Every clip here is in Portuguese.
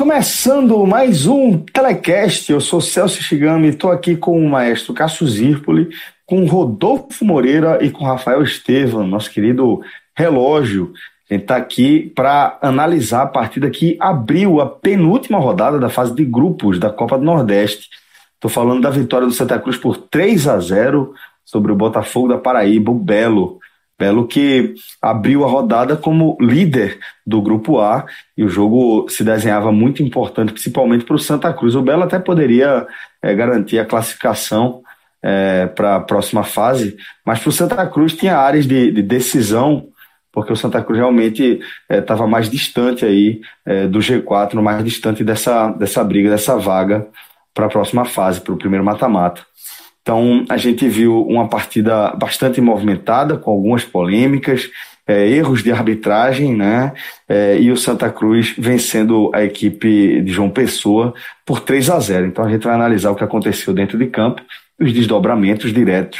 Começando mais um Telecast. Eu sou Celso Shigami, estou aqui com o maestro Cássio Zirpoli, com Rodolfo Moreira e com Rafael Estevam, nosso querido relógio. A gente está aqui para analisar a partida que abriu a penúltima rodada da fase de grupos da Copa do Nordeste. Estou falando da vitória do Santa Cruz por 3 a 0 sobre o Botafogo da Paraíba, o Belo. Belo que abriu a rodada como líder do Grupo A e o jogo se desenhava muito importante, principalmente para o Santa Cruz. O Belo até poderia é, garantir a classificação é, para a próxima fase, mas para o Santa Cruz tinha áreas de, de, decisão, porque o Santa Cruz realmente estava é, mais distante aí do G4, mais distante dessa, dessa briga, dessa vaga para a próxima fase, para o primeiro mata-mata. Então, a gente viu uma partida bastante movimentada, com algumas polêmicas, é, erros de arbitragem, né? É, e o Santa Cruz vencendo a equipe de João Pessoa por 3 a 0. Então, a gente vai analisar o que aconteceu dentro de campo os desdobramentos diretos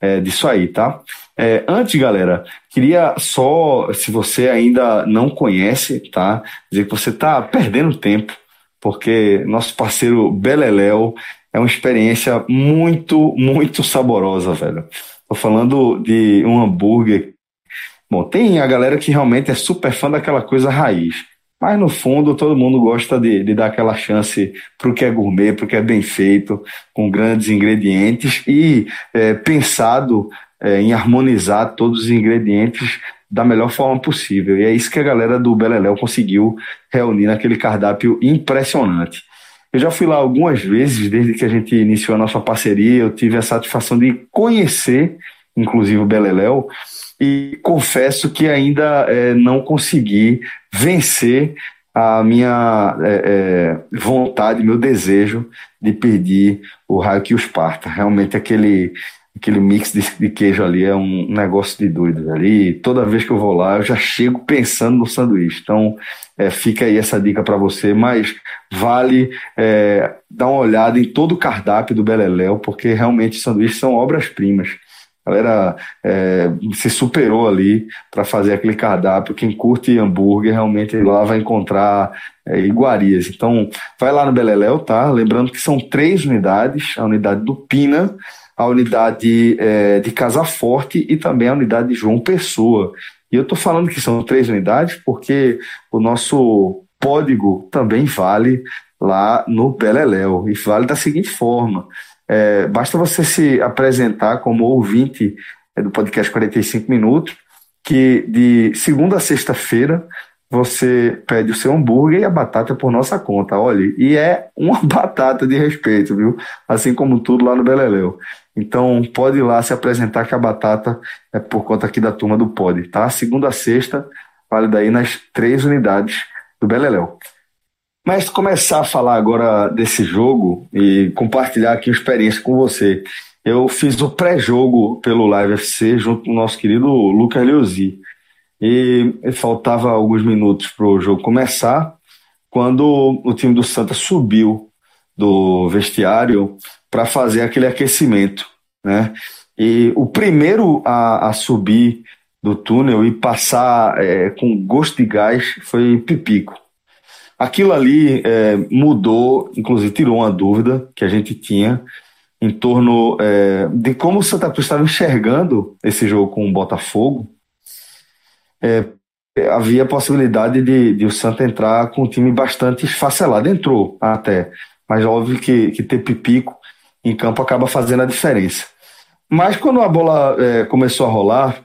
é, disso aí, tá? É, antes, galera, queria só, se você ainda não conhece, tá? Dizer que você está perdendo tempo, porque nosso parceiro Beleléu é uma experiência muito, muito saborosa, velho. Tô falando de um hambúrguer. Bom, tem a galera que realmente é super fã daquela coisa raiz. Mas no fundo, todo mundo gosta de, de dar aquela chance para o que é gourmet, para o que é bem feito, com grandes ingredientes e é, pensado é, em harmonizar todos os ingredientes da melhor forma possível. E é isso que a galera do Beleléu conseguiu reunir naquele cardápio impressionante. Eu já fui lá algumas vezes, desde que a gente iniciou a nossa parceria, eu tive a satisfação de conhecer, inclusive o Beleléu, e confesso que ainda é, não consegui vencer a minha é, é, vontade, meu desejo de pedir o raio que os parta. Realmente aquele aquele mix de, de, queijo ali é um negócio de doido ali. Toda vez que eu vou lá, eu já chego pensando no sanduíche. Então, é, fica aí essa dica para você, mas vale é, dar uma olhada em todo o cardápio do Beleléu, porque realmente sanduíches são obras-primas. A galera é, se superou ali para fazer aquele cardápio. Quem curte hambúrguer realmente lá vai encontrar é, iguarias. Então, vai lá no Beleléu, tá? Lembrando que são três unidades: a unidade do Pina, a unidade é, de Casa Forte e também a unidade de João Pessoa. E eu estou falando que são três unidades porque o nosso código também vale lá no Beleléu. E vale da seguinte forma: é, basta você se apresentar como ouvinte é, do podcast 45 Minutos, que de segunda a sexta-feira você pede o seu hambúrguer e a batata por nossa conta. Olha, e é uma batata de respeito, viu? Assim como tudo lá no Beleléu. Então pode ir lá se apresentar que a batata é por conta aqui da turma do Pod, tá? Segunda a sexta, vale daí nas três unidades do Beleléu. Mas começar a falar agora desse jogo e compartilhar aqui a experiência com você. Eu fiz o pré-jogo pelo Live FC junto com o nosso querido Lucas Leozzi. E faltava alguns minutos para o jogo começar, quando o time do Santa subiu do vestiário para fazer aquele aquecimento, né? E o primeiro a, a subir do túnel e passar é, com gosto de gás foi Pipico. Aquilo ali é, mudou, inclusive tirou uma dúvida que a gente tinha em torno é, de como o Santa Cruz estava enxergando esse jogo com o Botafogo. É, havia a possibilidade de, de, o Santa entrar com um time bastante esfacelado. Entrou até, mas óbvio que, que ter Pipico em campo acaba fazendo a diferença. Mas quando a bola é, começou a rolar,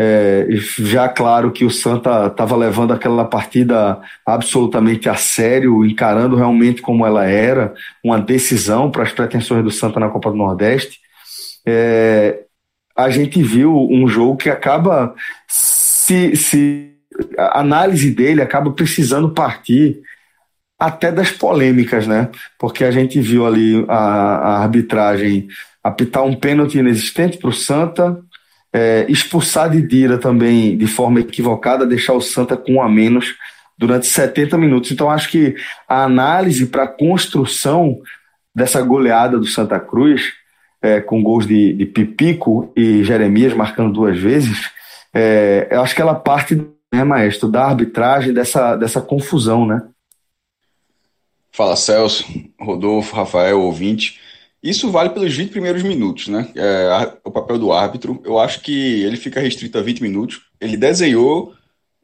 é, já claro que o Santa estava levando aquela partida absolutamente a sério, encarando realmente como ela era, uma decisão para as pretensões do Santa na Copa do Nordeste. É, a gente viu um jogo que acaba se, se a análise dele acaba precisando partir até das polêmicas, né? Porque a gente viu ali a, a arbitragem apitar um pênalti inexistente para o Santa, é, expulsar de Dira também de forma equivocada, deixar o Santa com um a menos durante 70 minutos. Então acho que a análise para a construção dessa goleada do Santa Cruz, é, com gols de, de, Pipico e Jeremias marcando duas vezes, é, eu acho que ela parte, né, maestro, da arbitragem, dessa, dessa confusão, né? Fala Celso, Rodolfo, Rafael, ouvinte. Isso vale pelos 20 primeiros minutos, né? É, o papel do árbitro. Eu acho que ele fica restrito a 20 minutos. Ele desenhou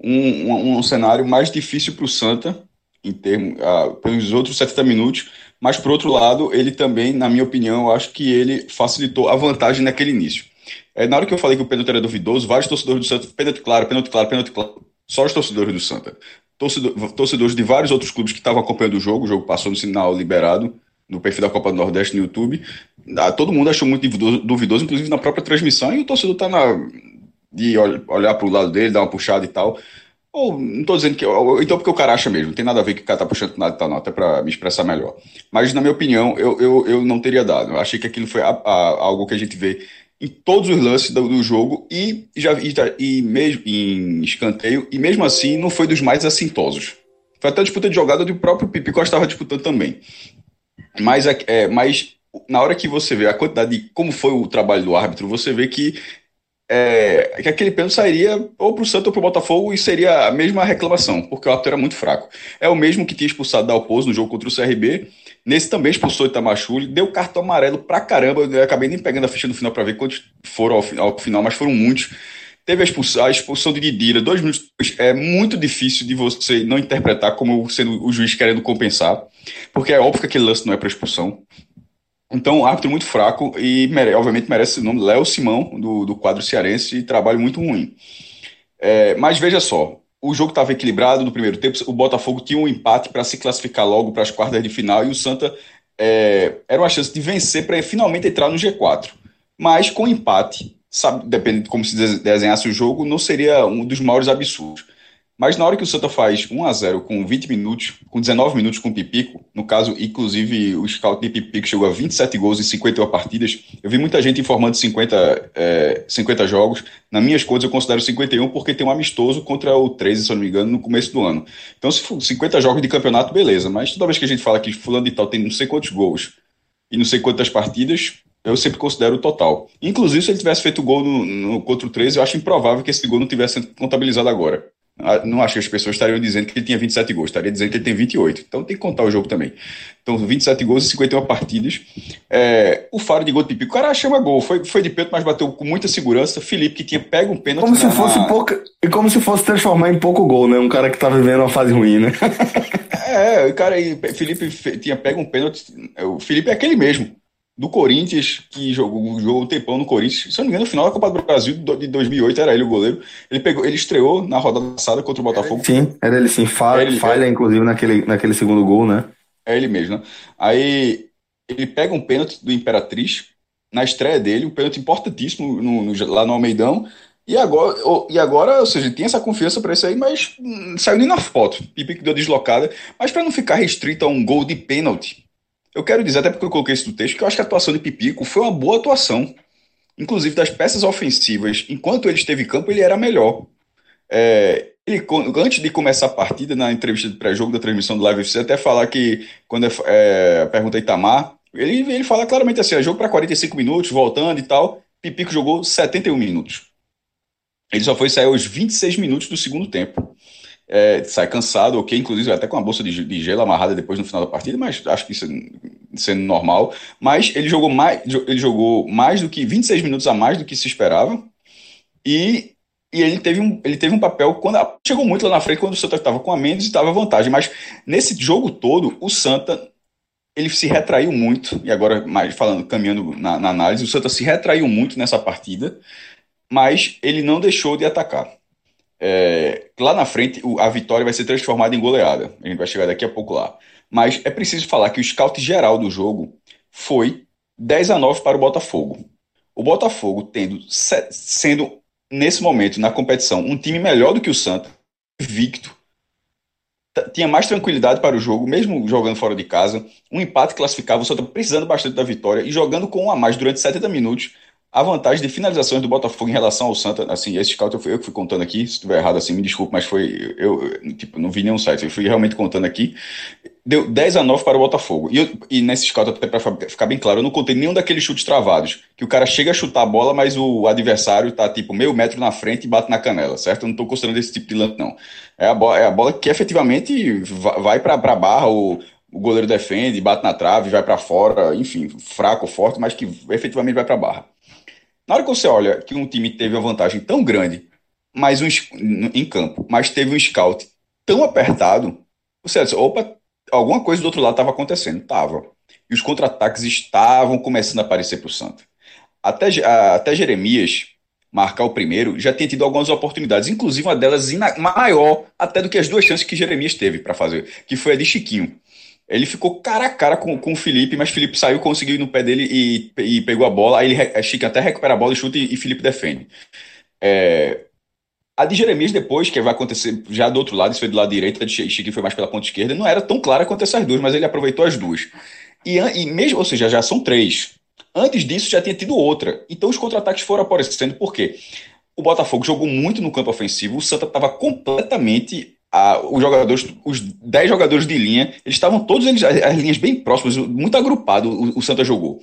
um, um, um cenário mais difícil para o Santa, em termos, uh, pelos outros 70 minutos, mas por outro lado, ele também, na minha opinião, eu acho que ele facilitou a vantagem naquele início. É, na hora que eu falei que o pênalti era duvidoso, vários torcedores do Santa, pênalti claro, pênalti claro, pênalti claro. Só os torcedores do Santa torcedor, torcedores de vários outros clubes que estavam acompanhando o jogo, o jogo passou no sinal liberado, no perfil da Copa do Nordeste no YouTube. Ah, todo mundo achou muito duvidoso, duvidoso inclusive na própria transmissão, e o torcedor está na. de olhar para o lado dele, dar uma puxada e tal. Ou não estou dizendo que. Ou, então porque o cara acha mesmo, não tem nada a ver que o cara tá puxando nada e tal, não, até para me expressar melhor. Mas, na minha opinião, eu, eu, eu não teria dado. Eu achei que aquilo foi a, a, algo que a gente vê em todos os lances do, do jogo e já e, e mesmo em escanteio e mesmo assim não foi dos mais assintosos. Foi até a disputa de jogada do próprio Pipi que estava disputando também. Mas, é, é, mas na hora que você vê a quantidade de como foi o trabalho do árbitro, você vê que é, que aquele pênalti sairia ou para o Santos ou para o Botafogo e seria a mesma reclamação, porque o árbitro era muito fraco. É o mesmo que tinha expulsado Dalpozo no jogo contra o CRB. Nesse também expulsou Itamachule, deu cartão amarelo pra caramba. Eu acabei nem pegando a ficha no final para ver quantos foram ao, final, mas foram muitos. Teve a expulsão, a expulsão de Didira, dois minutos. É muito difícil de você não interpretar como sendo o juiz querendo compensar, porque é óbvio que aquele lance não é para expulsão. Então, árbitro muito fraco e, mere, obviamente, merece o nome Léo Simão, do, do quadro cearense, e trabalho muito ruim. É, mas veja só, o jogo estava equilibrado no primeiro tempo, o Botafogo tinha um empate para se classificar logo para as quartas de final e o Santa é, era uma chance de vencer para finalmente entrar no G4. Mas com empate, sabe, dependendo de como se desenhasse o jogo, não seria um dos maiores absurdos. Mas na hora que o Santa faz 1 a 0 com 20 minutos, com 19 minutos com o Pipico, no caso, inclusive, o scout de Pipico chegou a 27 gols em 51 partidas. Eu vi muita gente informando 50, é, 50 jogos. Na minhas contas, eu considero 51 porque tem um amistoso contra o 13, se eu não me engano, no começo do ano. Então, se for 50 jogos de campeonato, beleza. Mas toda vez que a gente fala que fulano de tal tem não sei quantos gols e não sei quantas partidas, eu sempre considero o total. Inclusive, se ele tivesse feito gol no, no, contra o 13, eu acho improvável que esse gol não tivesse contabilizado agora. Ah, não acho que as pessoas estariam dizendo que ele tinha 27 gols, estaria dizendo que ele tem 28. Então tem que contar o jogo também. Então, 27 gols e 51 partidas. É, o faro de gol de Pipi, o cara chama gol. Foi, foi de pênalti, mas bateu com muita segurança. Felipe, que tinha pego um pênalti. Como se fosse na... pouca. E como se fosse transformar em pouco gol, né? Um cara que tá vivendo uma fase ruim, né? é, o cara aí, Felipe tinha pego um pênalti. O Felipe é aquele mesmo do Corinthians, que jogou, jogou um tempão no Corinthians. Se eu não me engano, no final da Copa do Brasil de 2008 era ele o goleiro. Ele pegou, ele estreou na rodada passada contra o Botafogo. Sim, era ele sim. Falha, ele, falha inclusive, naquele, naquele segundo gol, né? É ele mesmo, né? Aí ele pega um pênalti do Imperatriz na estreia dele, um pênalti importantíssimo no, no, lá no Almeidão. E agora, e agora, ou seja, tem essa confiança para isso aí, mas hum, saiu nem na foto. Pipi que deu deslocada. Mas para não ficar restrito a um gol de pênalti, eu quero dizer, até porque eu coloquei isso no texto, que eu acho que a atuação de Pipico foi uma boa atuação. Inclusive, das peças ofensivas, enquanto ele esteve em campo, ele era melhor. É, ele, antes de começar a partida, na entrevista de pré-jogo da transmissão do Live FC, até falar que, quando é, é, pergunta Itamar, ele, ele fala claramente assim: é jogo para 45 minutos, voltando e tal. Pipico jogou 71 minutos. Ele só foi sair aos 26 minutos do segundo tempo é, sai cansado, ok, inclusive até com a bolsa de, gelo amarrada depois no final da partida, mas acho que isso sendo normal. Mas ele jogou mais, ele jogou mais do que 26 minutos a mais do que se esperava. E, e ele, teve um, ele teve um papel quando chegou muito lá na frente quando o Santa estava com a menos e estava vantagem. Mas nesse jogo todo, o Santa ele se retraiu muito, e agora mais falando, caminhando na, na análise, o Santa se retraiu muito nessa partida, mas ele não deixou de atacar. É, lá na frente, a vitória vai ser transformada em goleada. A gente vai chegar daqui a pouco lá. Mas é preciso falar que o scout geral do jogo foi 10 a 9 para o Botafogo. O Botafogo tendo sendo nesse momento na competição um time melhor do que o Santa, invicto, tinha mais tranquilidade para o jogo, mesmo jogando fora de casa. Um empate classificava, o Santa precisando bastante da vitória e jogando com um a mais durante 70 minutos a vantagem de finalizações do Botafogo em relação ao Santa, assim, esse scout eu, fui, eu que fui contando aqui, se estiver errado assim, me desculpe, mas foi, eu, tipo, não vi nenhum site, eu fui realmente contando aqui, deu 10 a 9 para o Botafogo, e, eu, e nesse scout, até para ficar bem claro, eu não contei nenhum daqueles chutes travados, que o cara chega a chutar a bola, mas o adversário tá, tipo, meio metro na frente e bate na canela, certo? Eu não estou considerando esse tipo de lance, não. É a, bola, é a bola que efetivamente vai para a barra, o goleiro defende, bate na trave, vai para fora, enfim, fraco, forte, mas que efetivamente vai para a barra. Na hora que você olha que um time teve uma vantagem tão grande mas um, em campo, mas teve um scout tão apertado, você disse, opa, alguma coisa do outro lado estava acontecendo. Tava. E os contra-ataques estavam começando a aparecer para o Santa. Até, até Jeremias marcar o primeiro, já tinha tido algumas oportunidades, inclusive uma delas maior até do que as duas chances que Jeremias teve para fazer, que foi a de Chiquinho. Ele ficou cara a cara com, com o Felipe, mas Felipe saiu, conseguiu ir no pé dele e, e pegou a bola. Aí ele, a Chique até recupera a bola e chuta e, e Felipe defende. É, a de Jeremias depois, que vai acontecer já do outro lado, isso foi do lado direito, a de Chique foi mais pela ponta esquerda, não era tão clara quanto essas duas, mas ele aproveitou as duas. E, e mesmo, ou seja, já são três. Antes disso já tinha tido outra. Então os contra-ataques foram aparecendo, por quê? O Botafogo jogou muito no campo ofensivo, o Santa estava completamente a, os jogadores, os 10 jogadores de linha, eles estavam todos eles, as linhas bem próximas, muito agrupado o, o Santa jogou.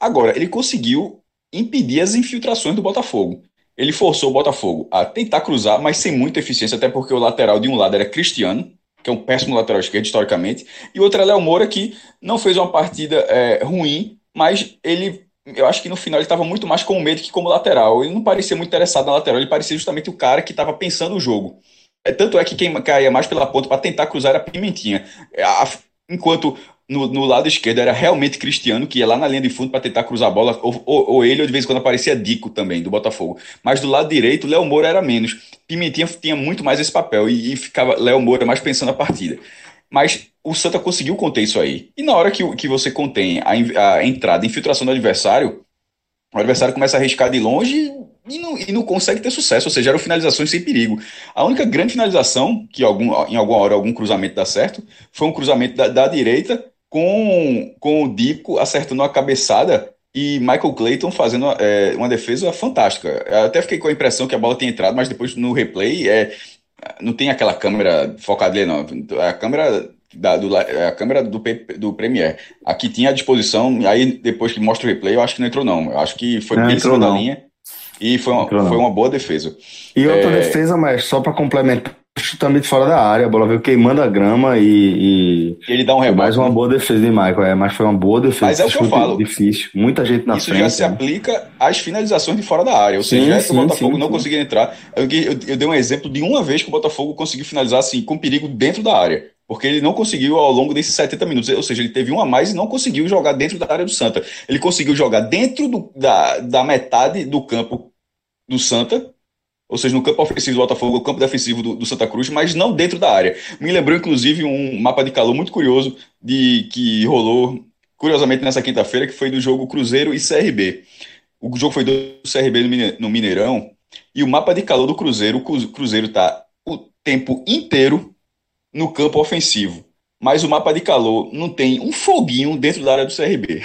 Agora, ele conseguiu impedir as infiltrações do Botafogo. Ele forçou o Botafogo a tentar cruzar, mas sem muita eficiência, até porque o lateral de um lado era Cristiano, que é um péssimo lateral esquerdo historicamente, e o outro é Léo Moura, que não fez uma partida é, ruim, mas ele eu acho que no final ele estava muito mais com medo que como lateral. Ele não parecia muito interessado na lateral, ele parecia justamente o cara que estava pensando o jogo. É, tanto é que quem caía mais pela ponta para tentar cruzar era Pimentinha. É, enquanto no, no, lado esquerdo era realmente Cristiano, que ia lá na linha de fundo para tentar cruzar a bola, ou, ou, ou, ele, ou de vez em quando aparecia Dico também, do Botafogo. Mas do lado direito, Léo Moura era menos. Pimentinha tinha muito mais esse papel e, e ficava Léo Moura mais pensando a partida. Mas o Santa conseguiu conter isso aí. E na hora que, que você contém a, a entrada, a infiltração do adversário, o adversário começa a arriscar de longe e não, e não consegue ter sucesso, ou seja, eram finalizações sem perigo. A única grande finalização, que algum, em alguma hora algum cruzamento dá certo, foi um cruzamento da, da direita com, com o Dico acertando a cabeçada e Michael Clayton fazendo é, uma defesa fantástica. Eu até fiquei com a impressão que a bola tinha entrado, mas depois no replay é, não tem aquela câmera focada ali, não. A câmera da, do, a câmera do, do Premiere. Aqui tinha à disposição, aí depois que mostra o replay, eu acho que não entrou, não. Eu acho que foi bem em cima da linha. E foi uma, foi uma boa defesa. E outra é... defesa, mas só para complementar, chutando de fora da área, a bola veio queimando a grama e. e ele dá um rebote. Mais uma boa defesa de Michael, é, mas foi uma boa defesa. Mas é o que eu falo. Difícil, muita gente na Isso frente. Isso já se né? aplica às finalizações de fora da área. Ou sim, seja, sim, o Botafogo sim, não conseguia entrar. Eu, eu, eu, dei um exemplo de uma vez que o Botafogo conseguiu finalizar assim, com perigo dentro da área. Porque ele não conseguiu ao longo desses 70 minutos. Ou seja, ele teve um a mais e não conseguiu jogar dentro da área do Santa. Ele conseguiu jogar dentro do, da, da metade do campo do Santa, ou seja, no campo ofensivo do Botafogo, o campo defensivo do, do, Santa Cruz, mas não dentro da área. Me lembrou, inclusive, um mapa de calor muito curioso de que rolou, curiosamente, nessa quinta-feira, que foi do jogo Cruzeiro e CRB. O jogo foi do CRB no Mineirão, e o mapa de calor do Cruzeiro, o Cruzeiro está o tempo inteiro no campo ofensivo mas o mapa de calor não tem um foguinho dentro da área do CRB.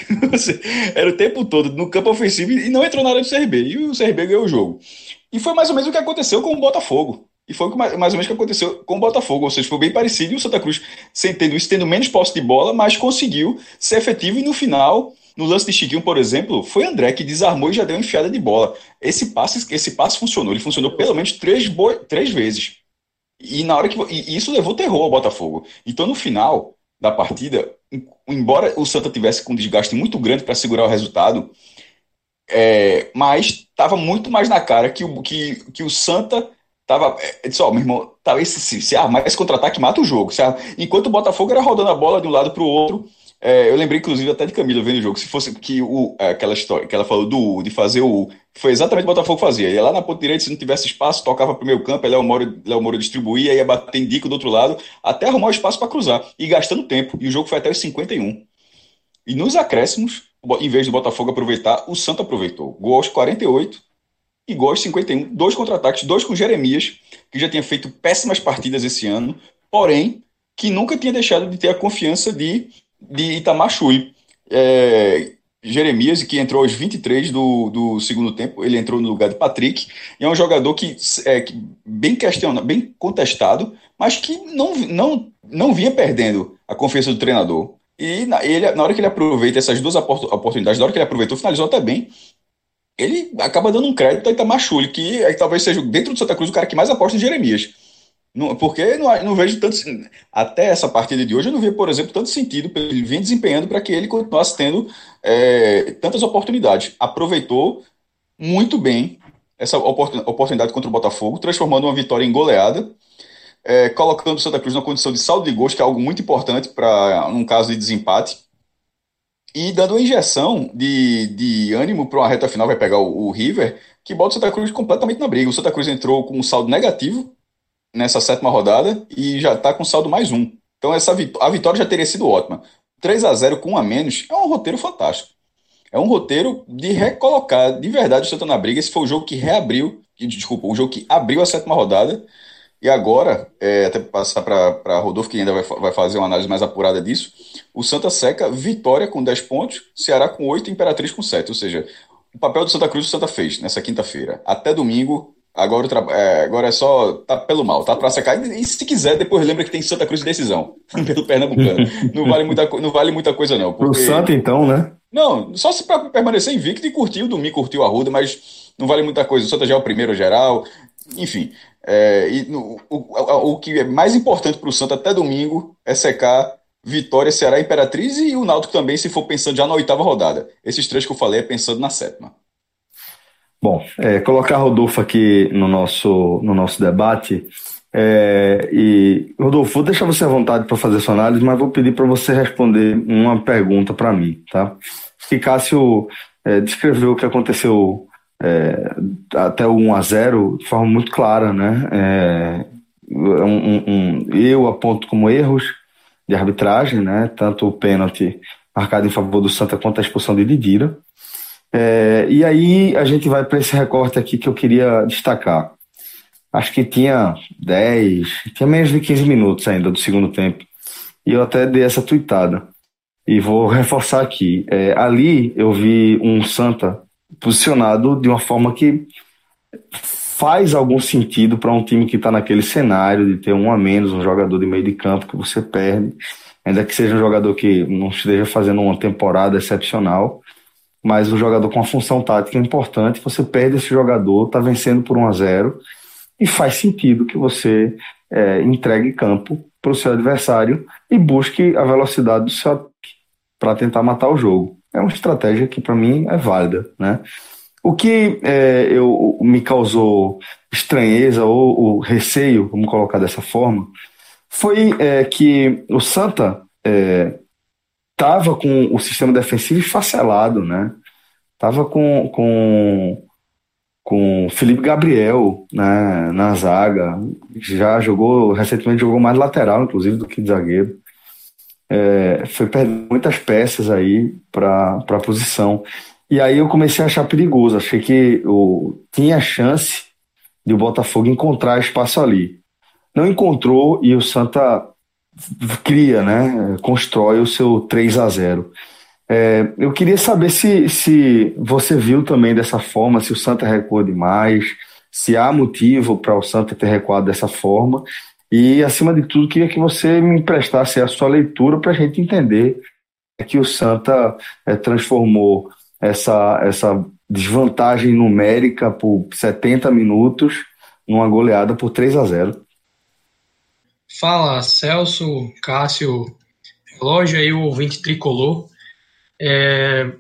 Era o tempo todo no campo ofensivo e não entrou na área do CRB. E o CRB ganhou o jogo. E foi mais ou menos o que aconteceu com o Botafogo. E foi mais ou menos o que aconteceu com o Botafogo. Ou seja, foi bem parecido. E o Santa Cruz, sem tendo isso, tendo menos posse de bola, mas conseguiu ser efetivo. E no final, no lance de Chiquinho, por exemplo, foi André que desarmou e já deu uma enfiada de bola. Esse passe, esse passe funcionou. Ele funcionou pelo menos três, três vezes. E na hora que e isso levou terror ao Botafogo. Então no final da partida, embora o Santa tivesse com um desgaste muito grande para segurar o resultado, é, mas estava muito mais na cara que o, que, que o Santa tava. É, disse, ó, meu irmão, tava esse, se, se esse contra-ataque mata o jogo. Se, enquanto o Botafogo era rodando a bola de um lado para o outro, É, eu lembrei, inclusive, até de Camila vendo o jogo. Se fosse que o, é, aquela história que ela falou do de fazer o. Foi exatamente o que o Botafogo fazia. Ia lá na ponta direita, se não tivesse espaço, tocava para o meio campo, Léo Moro, Léo Moro distribuía, ia bater em dico do outro lado, até arrumar o espaço para cruzar. E gastando tempo. E o jogo foi até os 51. E nos acréscimos, em vez do Botafogo aproveitar, o Santo aproveitou. Gol aos 48 e gol aos 51. Dois contra-ataques, dois com Jeremias, que já tinha feito péssimas partidas esse ano, porém, que nunca tinha deixado de ter a confiança de de Itamar Chui. É, Jeremias, que entrou aos 23 do, do segundo tempo, ele entrou no lugar de Patrick, é um jogador que é que bem questionado, bem contestado, mas que não, não, não vinha perdendo a confiança do treinador. E na, ele, na hora que ele aproveita essas duas oportunidades, na hora que ele aproveitou, finalizou até bem, ele acaba dando um crédito a Itamar Chuli, que aí, talvez seja dentro do Santa Cruz o cara que mais aposta em Jeremias. Não, porque não, não vejo tanto. Até essa partida de hoje, eu não vi, por exemplo, tanto sentido ele vir desempenhando para que ele continuasse tendo é, tantas oportunidades. Aproveitou muito bem essa oportunidade contra o Botafogo, transformando uma vitória em goleada, é, colocando o Santa Cruz na condição de saldo de gols, que é algo muito importante para um caso de desempate, e dando uma injeção de, de ânimo para uma reta final, vai pegar o, o River, que bota o Santa Cruz completamente na briga. O Santa Cruz entrou com um saldo negativo nessa sétima rodada e já está com saldo mais um. Então essa a vitória já teria sido ótima. 3 a 0 com um a menos é um roteiro fantástico. É um roteiro de recolocar de verdade o Santa na briga. Esse foi o jogo que reabriu, desculpa, o jogo que abriu a sétima rodada. E agora, é, até passar para Rodolfo, que ainda vai, vai fazer uma análise mais apurada disso, o Santa seca vitória com 10 pontos, Ceará com 8 Imperatriz com 7. Ou seja, o papel do Santa Cruz o Santa fez nessa quinta-feira. Até domingo, Agora, é, agora é só. Tá pelo mal, tá pra secar. E, se quiser, depois lembra que tem Santa Cruz de decisão. pelo Pernambucano. Não vale muita, não vale muita coisa, não. Porque... Pro Santa, então, né? Não, só se pra permanecer invicto e curtir o domingo, curtir o Arruda, mas não vale muita coisa. O Santa já é o primeiro geral. Enfim. É, e no, o, o, o, que é mais importante pro Santa até domingo é secar Vitória, Ceará Imperatriz e o Náutico também, se for pensando já na oitava rodada. Esses três que eu falei é pensando na sétima. Bom, é, colocar Rodolfo aqui no nosso, no nosso debate. É, e, Rodolfo, vou deixar você à vontade para fazer sua análise, mas vou pedir para você responder uma pergunta para mim, tá? Que Cássio é, descreveu o que aconteceu é, até o 1 a 0 de forma muito clara, né? É, um, um, eu aponto como erros de arbitragem, né? Tanto o pênalti marcado em favor do Santa quanto a expulsão de Didira. É, e aí a gente vai para esse recorte aqui que eu queria destacar. Acho que tinha 10, tinha menos de 15 minutos ainda do segundo tempo. E eu até dei essa tuitada. E vou reforçar aqui. É, ali eu vi um Santa posicionado de uma forma que faz algum sentido para um time que está naquele cenário de ter um a menos, um jogador de meio de campo que você perde, ainda que seja um jogador que não esteja fazendo uma temporada excepcional, mas o jogador com uma função tática importante, você perde esse jogador, está vencendo por 1 a 0 e faz sentido que você é, entregue campo para o seu adversário e busque a velocidade do seu ataque para tentar matar o jogo. É uma estratégia que para mim é válida, né? O que é, eu, me causou estranheza ou, ou, receio, vamos colocar dessa forma, foi é, que o Santa é, tava com o sistema defensivo esfacelado, né? Tava com, com, com Felipe Gabriel né, na zaga, já jogou, recentemente jogou mais lateral, inclusive, do que de zagueiro. É, foi perdendo muitas peças aí para a posição. E aí eu comecei a achar perigoso, achei que o, tinha chance de o Botafogo encontrar espaço ali. Não encontrou e o Santa cria, né, constrói o seu 3 a 0. É, eu queria saber se, se você viu também dessa forma, se o Santa recuou demais, se há motivo para o Santa ter recuado dessa forma. E, acima de tudo, queria que você me emprestasse a sua leitura para a gente entender que o Santa é, transformou essa, essa desvantagem numérica por 70 minutos numa goleada por 3 a 0. Fala, Celso, Cássio, relógio aí o ouvinte tricolor. É,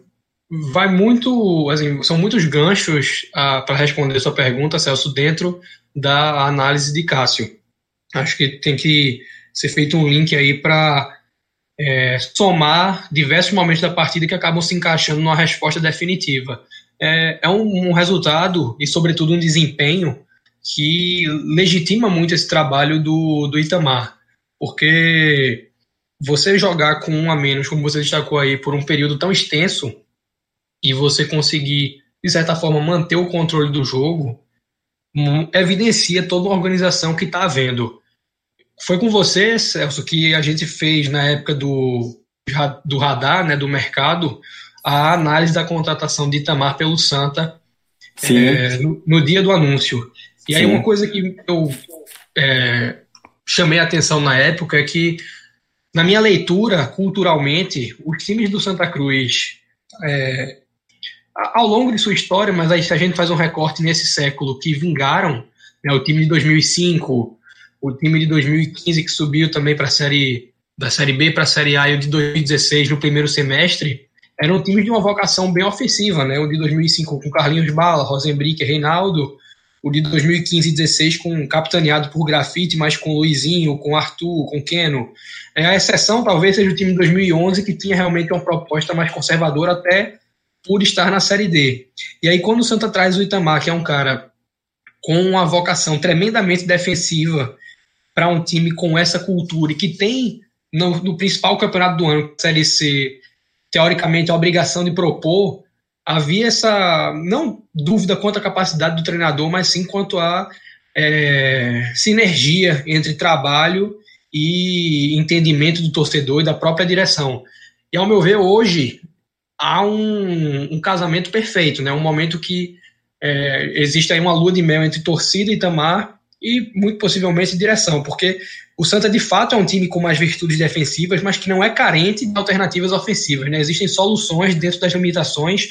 vai muito, assim, são muitos ganchos ah, para responder sua pergunta, Celso, dentro da análise de Cássio. Acho que tem que ser feito um link aí para é, somar diversos momentos da partida que acabam se encaixando numa resposta definitiva. É, é um, um, resultado e, sobretudo, um desempenho que legitima muito esse trabalho do, do Itamar, porque você jogar com um a menos, como você destacou aí, por um período tão extenso e você conseguir, de certa forma, manter o controle do jogo, hum, evidencia toda uma organização que está havendo. Foi com você, Celso, que a gente fez na época do, do radar, né, do mercado, a análise da contratação de Itamar pelo Santa é, no, no, dia do anúncio. E Sim. aí uma coisa que eu é, chamei a atenção na época é que, na minha leitura, culturalmente, os times do Santa Cruz, é, ao longo de sua história, mas aí se a gente faz um recorte nesse século, que vingaram, né, o time de 2005, o time de 2015 que subiu também para a série da série B para a série A e o de 2016 no primeiro semestre eram times de uma vocação bem ofensiva, né? O de 2005 com Carlinhos Bala, Rosenbrick, Reinaldo, o de 2015 e 16 com capitaneado por Grafite, mas com Luizinho, com Arthur, com Keno. É, a exceção talvez seja o time de 2011 que tinha realmente uma proposta mais conservadora até por estar na Série D. E aí quando o Santa traz o Itamar, que é um cara com uma vocação tremendamente defensiva para um time com essa cultura e que tem no, no principal campeonato do ano, Série C, teoricamente a obrigação de propor, havia essa, não dúvida quanto à capacidade do treinador, mas sim quanto à é, sinergia entre trabalho e entendimento do torcedor e da própria direção. E ao meu ver, hoje há um, um casamento perfeito, né? um momento que é, existe aí uma lua de mel entre torcida e Tamar e muito possivelmente direção, porque o Santa de fato é um time com mais virtudes defensivas, mas que não é carente de alternativas ofensivas. Né? Existem soluções dentro das limitações.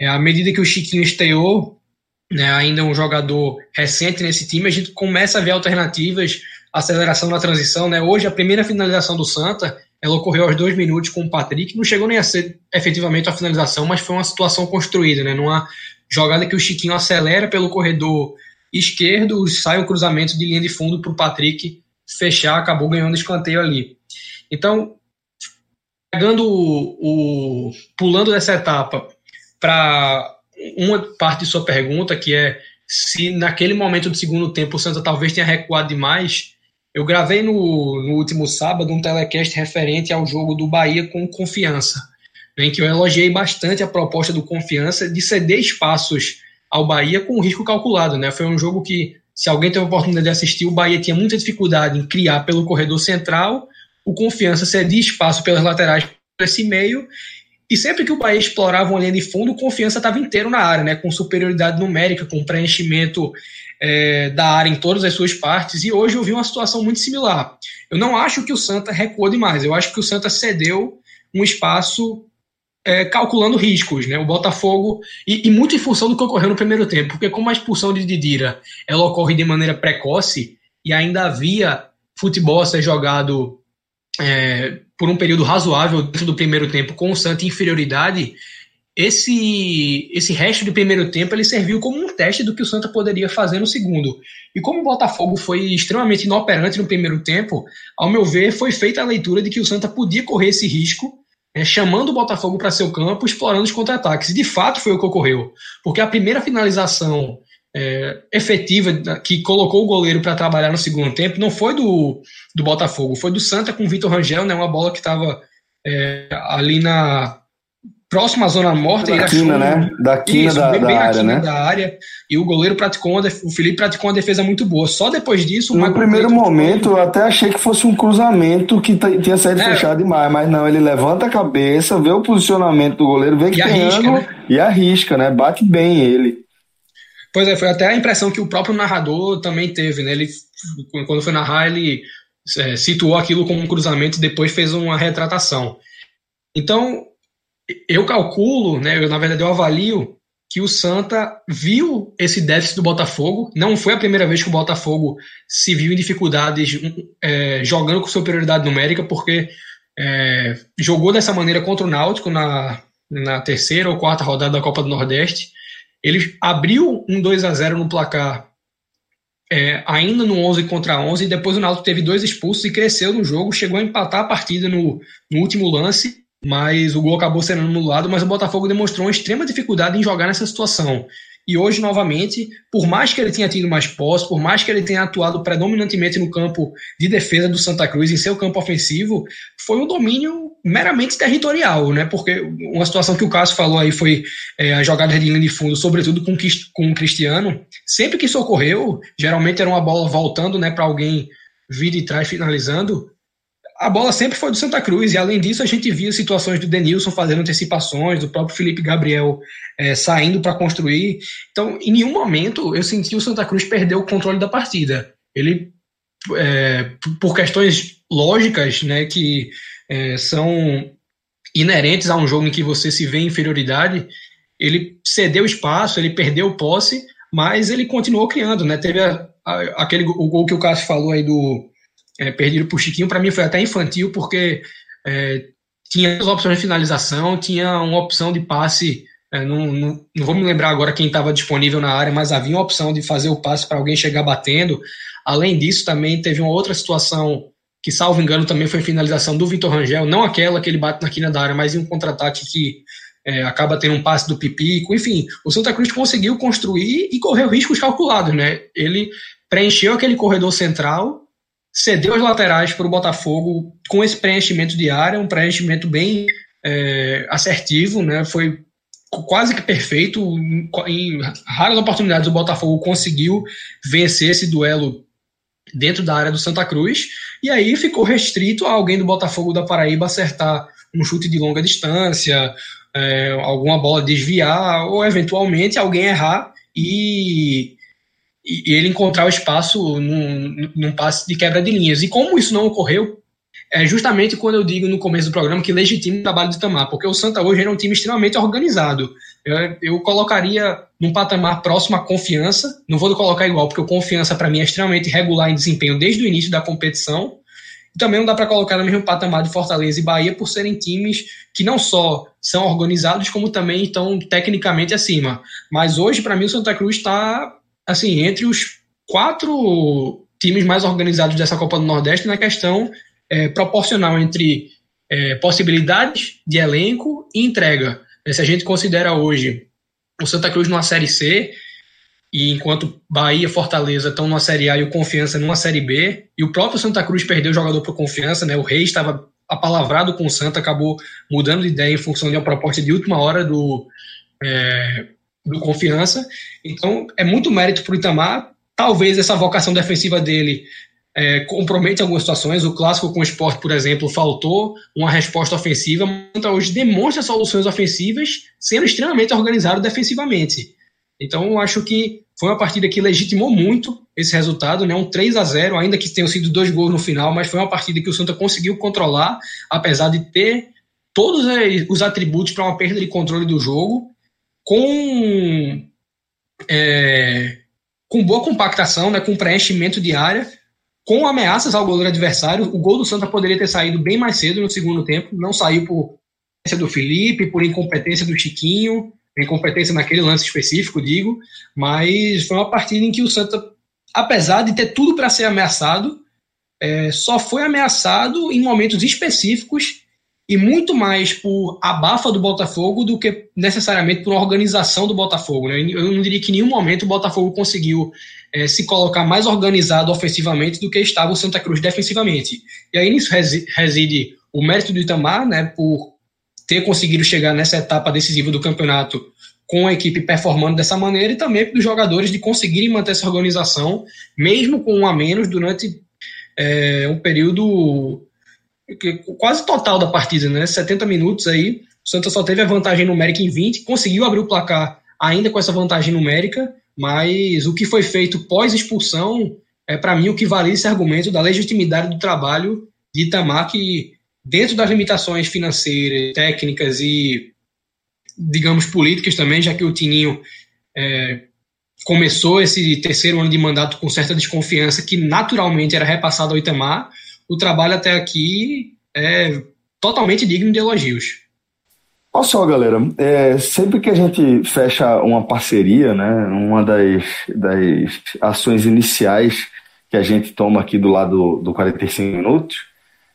É, à medida que o Chiquinho estreou, né, ainda um jogador recente nesse time, a gente começa a ver alternativas, aceleração na transição. Né? Hoje, a primeira finalização do Santa ela ocorreu aos dois minutos com o Patrick. Não chegou nem a ser efetivamente a finalização, mas foi uma situação construída, né? numa jogada que o Chiquinho acelera pelo corredor esquerdo, sai um cruzamento de linha de fundo para o Patrick fechar, acabou ganhando escanteio ali. Então, pegando o, o pulando dessa etapa para uma parte de sua pergunta, que é se naquele momento do segundo tempo o Santa talvez tenha recuado demais, eu gravei no, no último sábado um telecast referente ao jogo do Bahia com confiança, em que eu elogiei bastante a proposta do confiança de ceder espaços ao Bahia com risco calculado. Né? Foi um jogo que se alguém teve a oportunidade de assistir, o Bahia tinha muita dificuldade em criar pelo corredor central, o Confiança cedia espaço pelas laterais por esse meio, e sempre que o Bahia explorava uma linha de fundo, o Confiança estava inteiro na área, né, com superioridade numérica, com preenchimento é, da área em todas as suas partes, e hoje eu vi uma situação muito similar. Eu não acho que o Santa recuou demais, eu acho que o Santa cedeu um espaço é, calculando riscos, né? O Botafogo, e, e, muito em função do que ocorreu no primeiro tempo, porque como a expulsão de Didira ela ocorre de maneira precoce e ainda havia futebol a ser jogado é, por um período razoável dentro do primeiro tempo com o Santa inferioridade, esse, esse resto do primeiro tempo ele serviu como um teste do que o Santa poderia fazer no segundo. E como o Botafogo foi extremamente inoperante no primeiro tempo, ao meu ver, foi feita a leitura de que o Santa podia correr esse risco é, chamando o Botafogo para seu campo, explorando os contra-ataques. E de fato foi o que ocorreu, porque a primeira finalização é, efetiva que colocou o goleiro para trabalhar no segundo tempo não foi do, do Botafogo, foi do Santa com o Vitor Rangel, né, uma bola que estava é, ali na próxima à zona morta. Da quina, né? Da quina isso, da, bem, da bem área, né? da área. E o goleiro praticou, uma, o Felipe praticou uma defesa muito boa. Só depois disso... No primeiro momento, eu até achei que fosse um cruzamento que tinha saído é. fechado demais, mas não, ele levanta a cabeça, vê o posicionamento do goleiro, vê que e tem arrisca, ângulo né? e arrisca, né? Bate bem ele. Pois é, foi até a impressão que o próprio narrador também teve, né? Ele, quando foi narrar, ele é, situou aquilo como um cruzamento e depois fez uma retratação. Então, eu calculo, né, eu, na verdade eu avalio que o Santa viu esse déficit do Botafogo. Não foi a primeira vez que o Botafogo se viu em dificuldades é, jogando com superioridade numérica, porque é, jogou dessa maneira contra o Náutico na, na terceira ou quarta rodada da Copa do Nordeste. Ele abriu um 2 a 0 no placar é, ainda no 11 contra 11, e depois o Náutico teve dois expulsos e cresceu no jogo, chegou a empatar a partida no, no último lance, mas o gol acabou sendo anulado, mas o Botafogo demonstrou uma extrema dificuldade em jogar nessa situação. E hoje, novamente, por mais que ele tenha tido mais posse, por mais que ele tenha atuado predominantemente no campo de defesa do Santa Cruz, em seu campo ofensivo, foi um domínio meramente territorial, né? Porque uma situação que o Cássio falou aí foi é, a jogada de linha de fundo, sobretudo com, com o Cristiano. Sempre que isso ocorreu, geralmente era uma bola voltando né, para alguém vir de trás finalizando a bola sempre foi do Santa Cruz, e além disso, a gente via situações do Denilson fazendo antecipações, do próprio Felipe Gabriel é, saindo para construir. Então, em nenhum momento eu senti o Santa Cruz perder o controle da partida. Ele, é, por questões lógicas, né, que é, são inerentes a um jogo em que você se vê em inferioridade, ele cedeu espaço, ele perdeu posse, mas ele continuou criando, né? Teve a, a, aquele o gol que o Cássio falou aí do é, perdido por Chiquinho, para mim foi até infantil, porque é, tinha as opções de finalização, tinha uma opção de passe. É, não, não, não, vou me lembrar agora quem estava disponível na área, mas havia uma opção de fazer o passe para alguém chegar batendo. Além disso, também teve uma outra situação que, salvo engano, também foi finalização do Vitor Rangel, não aquela que ele bate na quina da área, mas em um contra-ataque que é, acaba tendo um passe do Pipico. Enfim, o Santa Cruz conseguiu construir e correu riscos calculados, né? Ele preencheu aquele corredor central cedeu as laterais para o Botafogo com esse preenchimento de área, um preenchimento bem é, assertivo, né? Foi quase que perfeito. Em raras oportunidades, o Botafogo conseguiu vencer esse duelo dentro da área do Santa Cruz, e aí ficou restrito a alguém do Botafogo da Paraíba acertar um chute de longa distância, é, alguma bola desviar, ou eventualmente alguém errar e e, ele encontrar o espaço num, num passe de quebra de linhas. E como isso não ocorreu, é justamente quando eu digo no começo do programa que legitima o trabalho de Tamar, porque o Santa hoje era um time extremamente organizado. Eu, eu colocaria num patamar próximo à confiança, não vou colocar igual, porque o confiança para mim é extremamente regular em desempenho desde o início da competição. E também não dá para colocar no mesmo patamar de Fortaleza e Bahia por serem times que não só são organizados, como também estão tecnicamente acima. Mas hoje, para mim, o Santa Cruz está assim, entre os quatro times mais organizados dessa Copa do Nordeste na questão é, proporcional entre é, possibilidades de elenco e entrega. É, se a gente considera hoje o Santa Cruz numa Série C, e enquanto Bahia, Fortaleza estão numa Série A e o Confiança numa Série B, e o próprio Santa Cruz perdeu o jogador por Confiança, né? o Rei estava apalavrado com o Santa, acabou mudando de ideia em função de uma proposta de última hora do, é, do Confiança. Então, é muito mérito para o Itamar. Talvez essa vocação defensiva dele é, compromete algumas situações. O clássico com o esporte, por exemplo, faltou uma resposta ofensiva, mas hoje demonstra soluções ofensivas, sendo extremamente organizado defensivamente. Então, acho que foi uma partida que legitimou muito esse resultado, né? um 3 a 0 ainda que tenham sido dois gols no final, mas foi uma partida que o Santa conseguiu controlar, apesar de ter todos os atributos para uma perda de controle do jogo com, é, com boa compactação, né, com preenchimento de área, com ameaças ao goleiro adversário. O gol do Santa poderia ter saído bem mais cedo no segundo tempo, não saiu por incompetência do Felipe, por incompetência do Chiquinho, incompetência naquele lance específico, digo, mas foi uma partida em que o Santa, apesar de ter tudo para ser ameaçado, é, só foi ameaçado em momentos específicos e muito mais por abafa do Botafogo do que necessariamente por organização do Botafogo. Né? Eu não diria que em nenhum momento o Botafogo conseguiu é, se colocar mais organizado ofensivamente do que estava o Santa Cruz defensivamente. E aí nisso reside o mérito do Itamar, né, por ter conseguido chegar nessa etapa decisiva do campeonato com a equipe performando dessa maneira e também dos jogadores de conseguirem manter essa organização, mesmo com um a menos durante é, um período quase total da partida, né? 70 minutos aí. O Santa só teve a vantagem numérica em 20, conseguiu abrir o placar ainda com essa vantagem numérica, mas o que foi feito pós-expulsão é, para mim, o que vale esse argumento da legitimidade do trabalho de Itamar, que, dentro das limitações financeiras, técnicas e, digamos, políticas também, já que o Tininho é, começou esse terceiro ano de mandato com certa desconfiança que naturalmente era repassado ao Itamar, o trabalho até aqui é totalmente digno de elogios. Olha só, galera, é, sempre que a gente fecha uma parceria, né, uma das, das ações iniciais que a gente toma aqui do lado do 45 Minutos,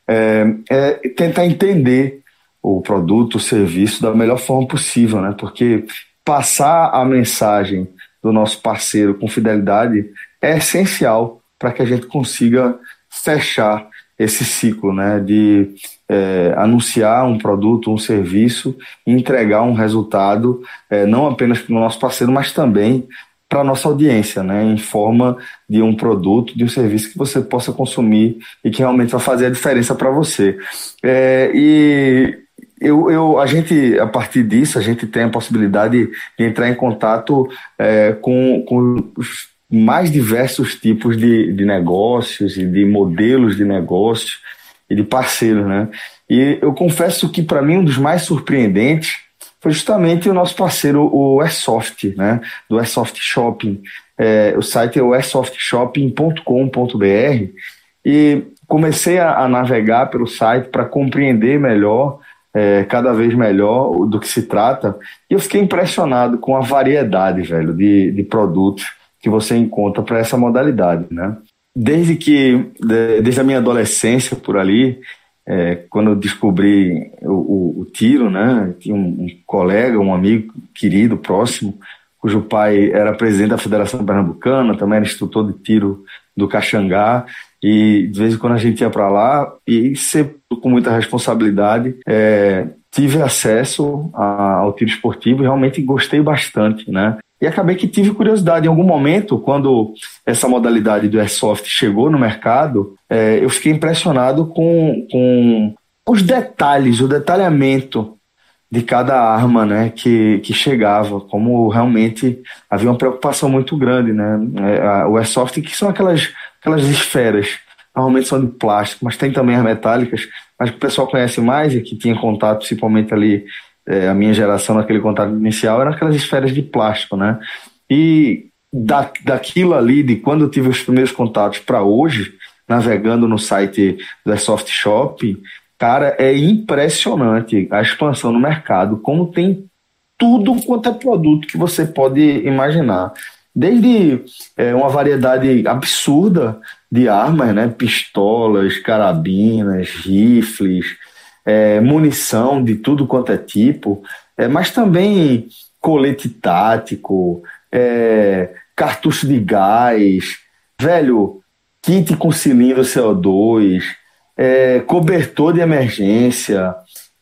é, é tentar entender o produto, o serviço da melhor forma possível, né, porque passar a mensagem do nosso parceiro com fidelidade é essencial para que a gente consiga fechar esse ciclo né, de é, anunciar um produto, um serviço e entregar um resultado, é, não apenas para o nosso parceiro, mas também para a nossa audiência, né, em forma de um produto, de um serviço que você possa consumir e que realmente vai fazer a diferença para você. É, e eu, eu, a gente, a partir disso, a gente tem a possibilidade de entrar em contato é, com, com os mais diversos tipos de, de negócios e de modelos de negócios e de parceiros, né? E eu confesso que para mim um dos mais surpreendentes foi justamente o nosso parceiro, o Airsoft, né? Do Airsoft Shopping. É, o site é o airsoftshopping.com.br e comecei a, a, navegar pelo site para compreender melhor, é, cada vez melhor do que se trata. E eu fiquei impressionado com a variedade, velho, de, de produtos que você encontra para essa modalidade, né? Desde que, desde a minha adolescência por ali, é, quando eu descobri o, o, o, tiro, né? Tinha um, um, colega, um amigo querido, próximo, cujo pai era presidente da Federação Pernambucana, também era instrutor de tiro do Caxangá, e de vez em quando a gente ia para lá e sempre com muita responsabilidade é, tive acesso a, ao tiro esportivo e realmente gostei bastante, né? E acabei que tive curiosidade. Em algum momento, quando essa modalidade do airsoft chegou no mercado, é, eu fiquei impressionado com, com os detalhes, o detalhamento de cada arma né, que, que chegava, como realmente havia uma preocupação muito grande. Né? É, o airsoft, que são aquelas, aquelas esferas, normalmente são de plástico, mas tem também as metálicas, mas que o pessoal conhece mais e que tinha contato principalmente ali é, a minha geração naquele contato inicial eram aquelas esferas de plástico, né? E da, daquilo ali, de quando eu tive os primeiros contatos para hoje, navegando no site da Soft Shop, cara, é impressionante a expansão no mercado, como tem tudo quanto é produto que você pode imaginar. Desde é, uma variedade absurda de armas, né? Pistolas, carabinas, rifles, é, munição de tudo quanto é tipo, é, mas também colete tático, é, cartucho de gás, velho, kit com cilindro CO2, é, cobertor de emergência,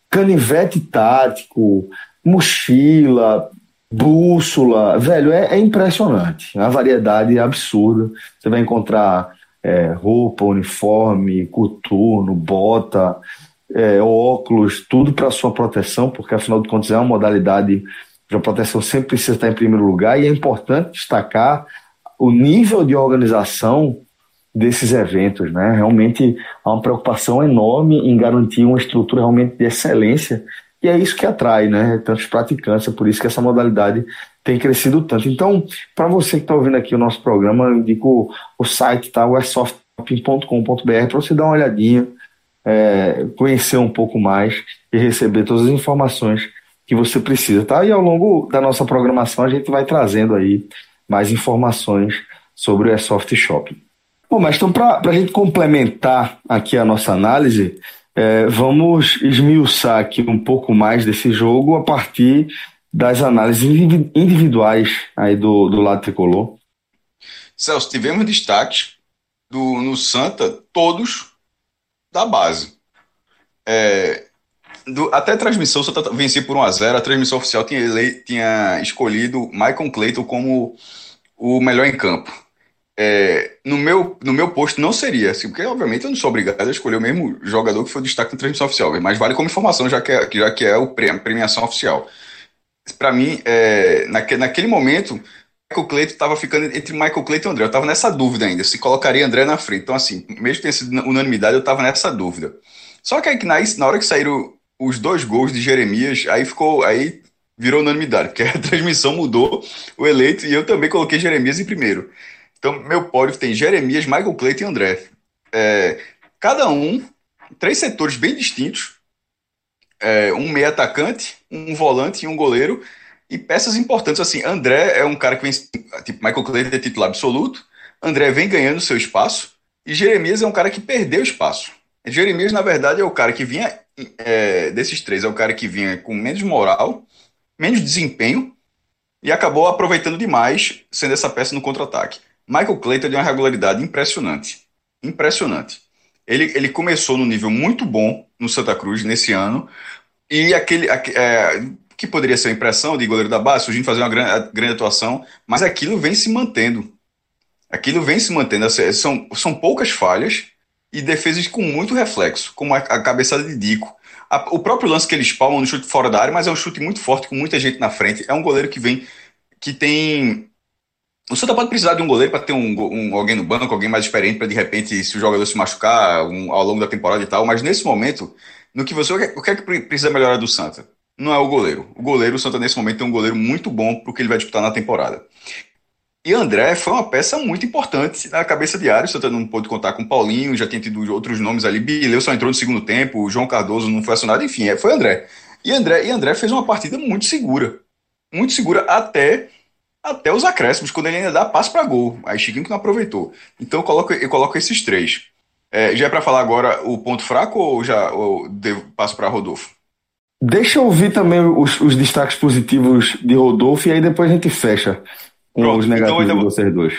canivete tático, mochila, bússola, velho, é, é impressionante. É uma variedade absurda. Você vai encontrar é, roupa, uniforme, coturno, bota, é, óculos, tudo para sua proteção, porque afinal de contas é uma modalidade de proteção sempre precisa estar em primeiro lugar e é importante destacar o nível de organização desses eventos, né? Realmente há uma preocupação enorme em garantir uma estrutura realmente de excelência e é isso que atrai, né? Tantos praticantes, é por isso que essa modalidade tem crescido tanto. Então, para você que está ouvindo aqui o nosso programa, eu indico o site, tá? O para você dar uma olhadinha, é, conhecer um pouco mais e receber todas as informações que você precisa, tá? E ao longo da nossa programação a gente vai trazendo aí mais informações sobre o Airsoft Shopping. Bom, mas então para a gente complementar aqui a nossa análise, é, vamos esmiuçar aqui um pouco mais desse jogo a partir das análises individuais aí do, do lado tricolor. Celso, tivemos destaques do, no Santa, todos da base. É, do, até a transmissão, só venci por 1x0. A transmissão oficial tinha, ele, tinha escolhido Michael Clayton como o melhor em campo. É, no, meu, no meu posto não seria, assim, porque obviamente eu não sou obrigado a escolher o mesmo jogador que foi destaque na transmissão oficial, mas vale como informação, já que é, já que é o prêmio, premiação oficial. Para mim, é, naque, naquele momento, Michael Clayton estava ficando entre Michael Clayton e André. Eu estava nessa dúvida ainda, se colocaria André na frente. Então, assim, mesmo tenha sido unanimidade, eu estava nessa dúvida. Só que aí, na, na hora que saíram os dois gols de Jeremias, aí ficou. Aí virou unanimidade, porque a transmissão mudou o eleito e eu também coloquei Jeremias em primeiro. Então, meu pódio tem Jeremias, Michael Clayton e André. É, cada um, três setores bem distintos, é, um meia atacante, um volante e um goleiro, e peças importantes, assim, André é um cara que vem, tipo, Michael Clayton é titular absoluto, André vem ganhando seu espaço, e Jeremias é um cara que perdeu espaço. Jeremias, na verdade, é o cara que vinha, é, desses três, é o cara que vinha com menos moral, menos desempenho, e acabou aproveitando demais, sendo essa peça no contra-ataque. Michael Clayton de uma regularidade impressionante. Impressionante. Ele, ele começou no nível muito bom no Santa Cruz nesse ano, e aquele é, que poderia ser a impressão de goleiro da base, surgindo fazer uma grande, grande atuação, mas aquilo vem se mantendo. Aquilo vem se mantendo. Assim, são, são poucas falhas e defesas com muito reflexo, como a, a cabeçada de Dico. A, o próprio lance que eles palmam no chute fora da área, mas é um chute muito forte, com muita gente na frente. É um goleiro que vem, que tem o Santa pode precisar de um goleiro para ter um, um, alguém no banco, alguém mais experiente para de repente, se o jogador se machucar um, ao longo da temporada e tal. Mas nesse momento, no que você o que é que precisa melhorar do Santa? Não é o goleiro. O goleiro, o Santa nesse momento tem um goleiro muito bom para o que ele vai disputar na temporada. E André foi uma peça muito importante na cabeça de área. O Santa não pôde contar com Paulinho, já tinha tido outros nomes ali. Bileu só entrou no segundo tempo, o João Cardoso não foi acionado, enfim, é, foi André. E André, e André fez uma partida muito segura. Muito segura até até os acréscimos, quando ele ainda dá passo para gol. Aí Chiquinho que não aproveitou. Então eu coloco, eu coloco esses três. É, já é para falar agora o ponto fraco ou já ou passo para Rodolfo? Deixa eu ouvir também os, os, destaques positivos de Rodolfo e aí depois a gente fecha com Pronto, os então negativos então de vocês dois.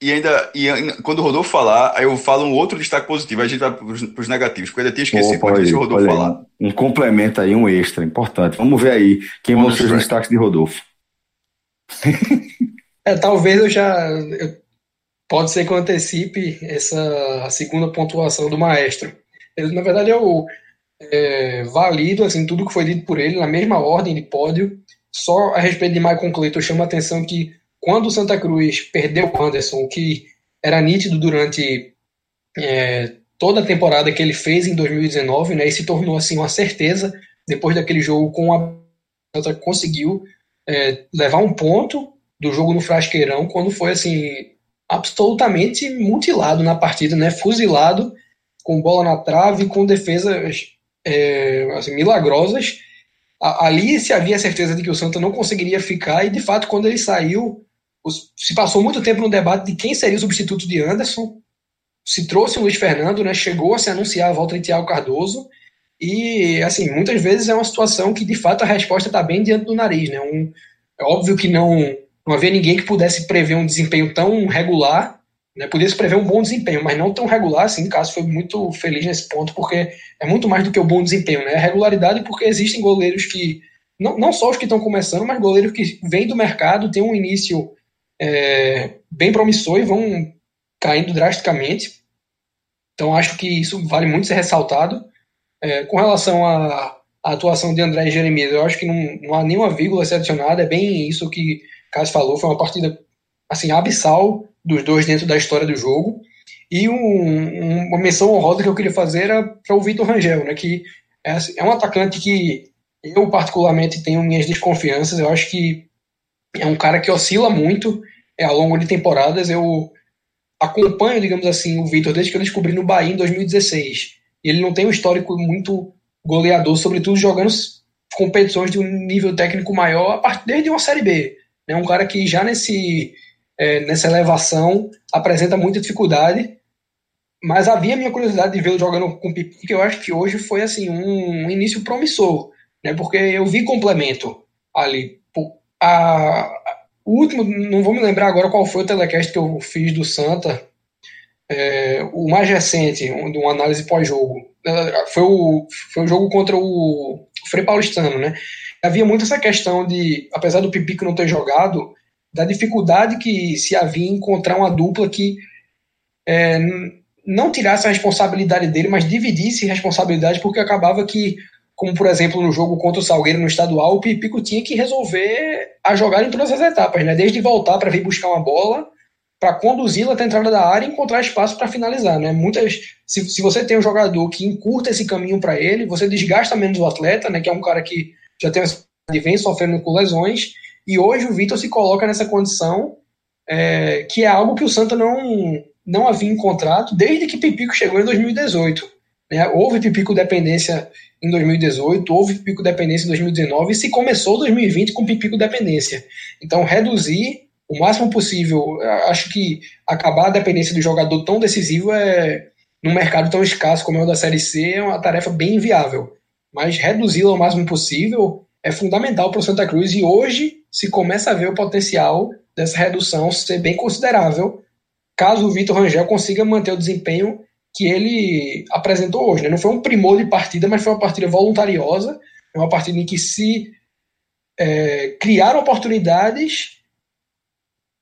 E ainda, e quando o Rodolfo falar, aí eu falo um outro destaque positivo, aí a gente vai para os negativos, porque eu ainda tinha esquecido Opa, deixa o Rodolfo falar. Um complemento aí, um extra, importante. Vamos ver aí quem vão ser os destaques de Rodolfo é, talvez eu já. Eu, pode ser que eu antecipe essa segunda pontuação do maestro. Ele, na verdade, eu é, valido assim, tudo que foi dito por ele na mesma ordem de pódio. Só a respeito de Michael Clayton, eu chamo a atenção que quando o Santa Cruz perdeu o Anderson, que era nítido durante é, toda a temporada que ele fez em 2019, né, e se tornou assim uma certeza depois daquele jogo com a Santa conseguiu é, levar um ponto do jogo no Frasqueirão quando foi assim absolutamente mutilado na partida, né? Fuzilado com bola na trave, com defesas é, assim, milagrosas. Ali se havia certeza de que o Santa não conseguiria ficar e de fato quando ele saiu se passou muito tempo no debate de quem seria o substituto de Anderson. Se trouxe o Luiz Fernando, né? Chegou a se anunciar a volta de Thiago Cardoso. E, assim, muitas vezes é uma situação que, de fato, a resposta está bem diante do nariz, né? Um, é óbvio que não, não havia ninguém que pudesse prever um desempenho tão regular, né? Pudesse prever um bom desempenho, mas não tão regular, assim, o caso foi muito feliz nesse ponto, porque é muito mais do que o bom desempenho, né? É regularidade porque existem goleiros que, não, não só os que estão começando, mas goleiros que vêm do mercado, têm um início é, bem promissor e vão caindo drasticamente. Então acho que isso vale muito ser ressaltado. É, com relação à, à, atuação de André e Jeremias, eu acho que não, não há nenhuma vírgula a é bem isso que Cássio falou, foi uma partida assim, abissal dos dois dentro da história do jogo. E um, um, uma menção honrosa que eu queria fazer era para o Vitor Rangel, né, que é, é um atacante que eu particularmente tenho minhas desconfianças, eu acho que é um cara que oscila muito é, ao longo de temporadas. Eu acompanho, digamos assim, o Vitor desde que eu descobri no Bahia em 2016. Ele não tem um histórico muito goleador, sobretudo jogando competições de um nível técnico maior a partir desde uma Série B. É um cara que já nesse, é, nessa elevação apresenta muita dificuldade, mas havia minha curiosidade de vê-lo jogando com Pipi, que eu acho que hoje foi assim um, um início promissor, né? Porque eu vi complemento ali. A, o último, não vou me lembrar agora qual foi o telecast que eu fiz do Santa, é, o mais recente, de uma análise pós-jogo, é, foi o, foi o jogo contra o Frei Paulistano, né? Havia muito essa questão de, apesar do Pipico não ter jogado, da dificuldade que se havia em encontrar uma dupla que é, não tirasse a responsabilidade dele, mas dividisse responsabilidade, porque acabava que, como por exemplo no jogo contra o Salgueiro no estadual, o Pipico tinha que resolver a jogada em todas as etapas, né? Desde voltar para vir buscar uma bola, para conduzi-la até a entrada da área e encontrar espaço para finalizar, né? Muitas, se, se você tem um jogador que encurta esse caminho para ele, você desgasta menos o atleta, né? Que é um cara que já tem e vem sofrendo com lesões e hoje o Vitor se coloca nessa condição é, que é algo que o Santa não não havia encontrado desde que Pipico chegou em 2018. Né? Houve Pipico dependência em 2018, houve pipico dependência em 2019 e se começou 2020 com pipico dependência. Então, reduzir o máximo possível, acho que acabar a dependência do jogador tão decisivo é, num mercado tão escasso como é o da Série C, é uma tarefa bem inviável. Mas reduzi-la ao máximo possível é fundamental para o Santa Cruz e hoje se começa a ver o potencial dessa redução ser bem considerável, caso o Vitor Rangel consiga manter o desempenho que ele apresentou hoje. Né? Não foi um primor de partida, mas foi uma partida voluntariosa, é uma partida em que se é, criaram oportunidades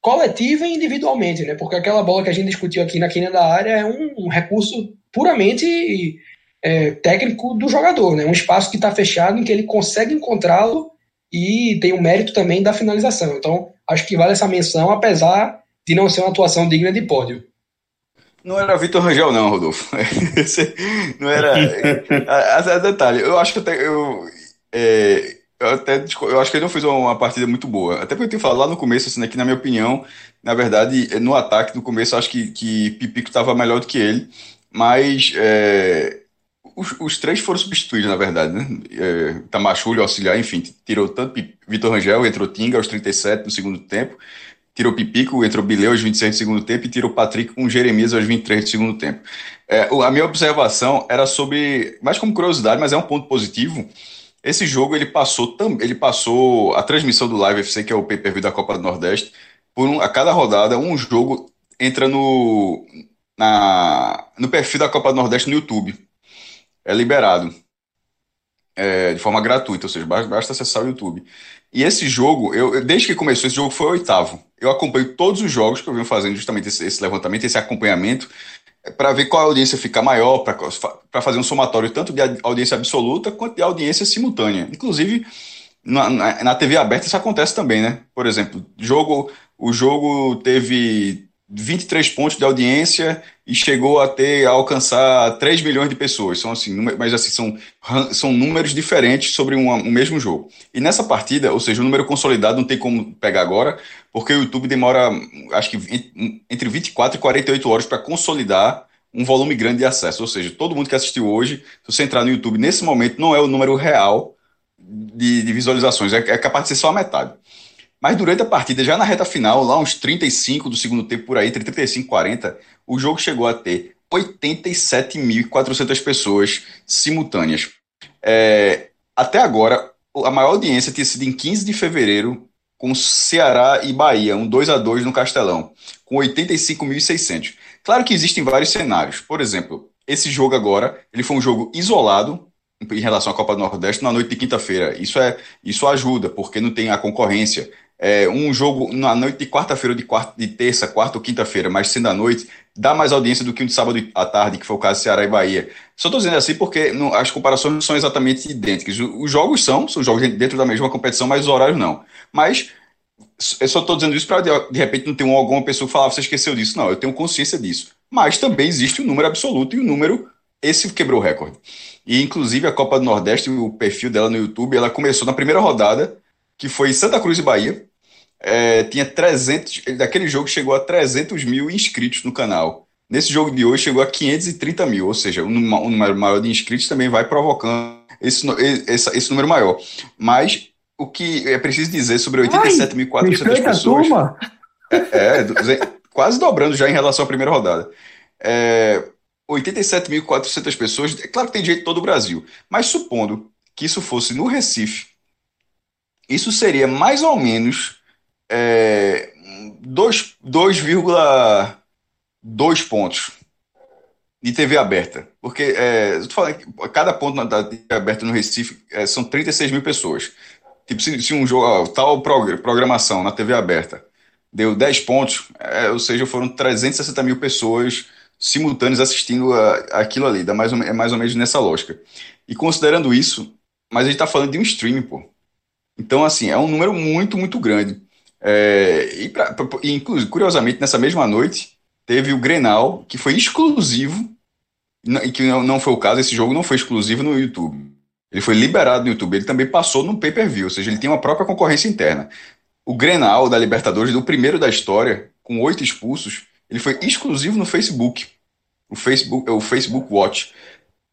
coletiva e individualmente, né? Porque aquela bola que a gente discutiu aqui na quina da área é um, um recurso puramente é, técnico do jogador, né? Um espaço que está fechado em que ele consegue encontrá-lo e tem o mérito também da finalização. Então, acho que vale essa menção, apesar de não ser uma atuação digna de pódio. Não era Vitor Rangel, não, Rodolfo. não era. a, a, a, detalhe, eu acho que até. Eu, é, eu até eu acho que ele não fez uma partida muito boa. Até porque eu tenho falado lá no começo, assim, né, que na minha opinião, na verdade, no ataque, no começo, eu acho que, que Pipico estava melhor do que ele. Mas é, os, os, três foram substituídos, na verdade, né? É, Tamachulho, auxiliar, enfim, tirou tanto Vitor Rangel, entrou Tinga aos 37 no segundo tempo tirou Pipico, entrou Bileu aos 26 do segundo tempo e tirou Patrick com Jeremias aos 23 do segundo tempo. É, a minha observação era sobre, mais como curiosidade, mas é um ponto positivo. Esse jogo ele passou, ele passou a transmissão do Live FC, que é o pay-per-view da Copa do Nordeste, por um, a cada rodada um jogo entra no, na, no perfil da Copa do Nordeste no YouTube. É liberado. É, de forma gratuita, ou seja, basta acessar o YouTube. E esse jogo, eu, desde que começou, esse jogo foi o oitavo. Eu acompanho todos os jogos que eu venho fazendo justamente esse, esse levantamento, esse acompanhamento, é, para ver qual audiência fica maior, para fazer um somatório tanto de audiência absoluta quanto de audiência simultânea. Inclusive, na, na, na TV aberta isso acontece também, né? Por exemplo, jogo, o jogo teve 23 pontos de audiência e chegou a ter a alcançar 3 milhões de pessoas. São assim, mas assim são, são números diferentes sobre um, um mesmo jogo. E nessa partida, ou seja, o número consolidado não tem como pegar agora, porque o YouTube demora acho que entre 24 e 48 horas para consolidar um volume grande de acesso. Ou seja, todo mundo que assistiu hoje, se você entrar no YouTube nesse momento, não é o número real de, de visualizações, é, é capaz de ser só a metade. Mas durante a partida, já na reta final, lá uns 35 do segundo tempo por aí, entre 35 e 40, o jogo chegou a ter 87.400 pessoas simultâneas. É, até agora, a maior audiência tinha sido em 15 de fevereiro, com Ceará e Bahia, um 2 a 2 no Castelão, com 85.600. Claro que existem vários cenários. Por exemplo, esse jogo agora, ele foi um jogo isolado em relação à Copa do Nordeste na noite de quinta-feira. Isso é, isso ajuda, porque não tem a concorrência é, um jogo na noite de quarta-feira, de, quarta, de terça, quarta ou quinta-feira, mas sendo à noite, dá mais audiência do que um de sábado à tarde, que foi o caso de Ceará e Bahia. Só estou dizendo assim porque não, as comparações não são exatamente idênticas. Os jogos são, são jogos dentro da mesma competição, mas os horários não. Mas eu só estou dizendo isso para de, repente não ter alguma pessoa que falar, ah, você esqueceu disso. Não, eu tenho consciência disso. Mas também existe um número absoluto e o um número, esse quebrou o recorde. E inclusive a Copa do Nordeste, o perfil dela no YouTube, ela começou na primeira rodada que foi Santa Cruz e Bahia. É, tinha 300, daquele jogo chegou a 300 mil inscritos no canal. Nesse jogo de hoje chegou a 530 mil, ou seja, um, um número maior de inscritos também vai provocando esse, esse, esse número maior. Mas o que é preciso dizer sobre 87.400 pessoas. É, é, quase dobrando já em relação à primeira rodada. É, 87.400 pessoas, é claro que tem jeito todo o Brasil, mas supondo que isso fosse no Recife, isso seria mais ou menos é, 2,2 pontos de TV aberta. Porque é, falando que cada ponto da TV aberta no Recife é, são 36 mil pessoas. Tipo, se, se um jogo, tal programação na TV aberta deu 10 pontos, é, ou seja, foram 360 mil pessoas simultâneas assistindo a, aquilo ali. Dá mais ou, é mais ou menos nessa lógica. E considerando isso, mas a gente está falando de um streaming, pô. Então, assim, é um número muito, muito grande. É, e, pra, pra, inclusive, curiosamente, nessa mesma noite, teve o Grenal, que foi exclusivo, e que não, não foi o caso, esse jogo não foi exclusivo no YouTube. Ele foi liberado no YouTube, ele também passou no pay-per-view, ou seja, ele tem uma própria concorrência interna. O Grenal da Libertadores, do primeiro da história, com oito expulsos, ele foi exclusivo no Facebook. O Facebook, o Facebook Watch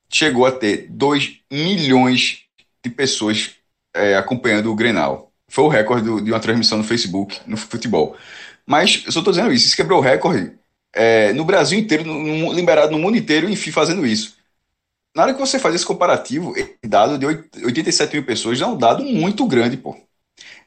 chegou a ter 2 milhões de pessoas é, acompanhando o Grenal. Foi o recorde de uma transmissão no Facebook, no futebol. Mas eu só estou dizendo isso, isso quebrou o recorde é, no Brasil inteiro, no, no, liberado no mundo inteiro, enfim, fazendo isso. Na hora que você faz esse comparativo, dado de 87 mil pessoas é um dado muito grande, pô.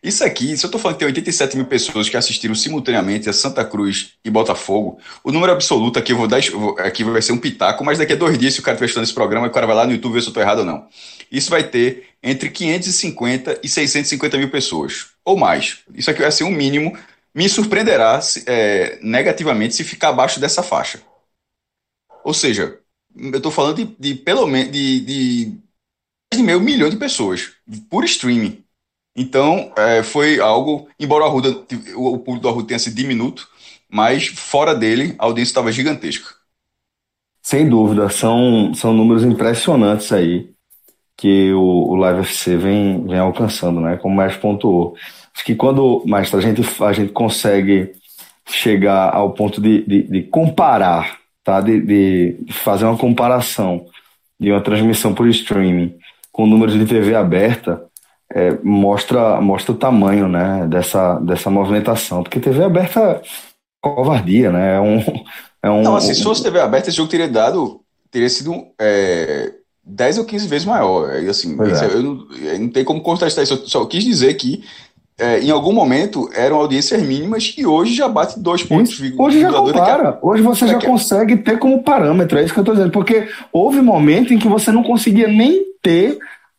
Isso aqui, se eu estou falando que tem 87 mil pessoas que assistiram simultaneamente a Santa Cruz e Botafogo, o número absoluto aqui eu vou dar, aqui vai ser um pitaco, mas daqui a dois dias, se o cara estiver estudando esse programa, o cara vai lá no YouTube ver se eu estou errado ou não. Isso vai ter entre 550 e 650 mil pessoas, ou mais. Isso aqui vai ser um mínimo. Me surpreenderá é, negativamente se ficar abaixo dessa faixa. Ou seja, eu estou falando de, de, pelo menos de, de, de meio milhão de pessoas por streaming. Então, é, foi algo, embora o, Arruda, o público do Arruda tenha sido diminuto, mas fora dele, a audiência estava gigantesca. Sem dúvida, são, são números impressionantes aí que o, o Live FC vem, vem alcançando, né? Como Mestre pontuou. Acho que quando, Mestre, a gente, a gente consegue chegar ao ponto de, de, de comparar, tá? De, de fazer uma comparação de uma transmissão por streaming com números de TV aberta, é, mostra, mostra o tamanho né, dessa, dessa movimentação. Porque TV aberta é covardia, né? É um, é um, não, assim, se fosse TV aberta, esse jogo teria dado. teria sido é, 10 ou 15 vezes maior. E, assim, isso, é. eu, não, eu não tem como contestar isso. Eu só quis dizer que é, em algum momento eram audiências mínimas e hoje já bate dois pontos. Hoje já compara. Que... Hoje você já consegue ter como parâmetro, é isso que eu estou dizendo. Porque houve momento em que você não conseguia nem ter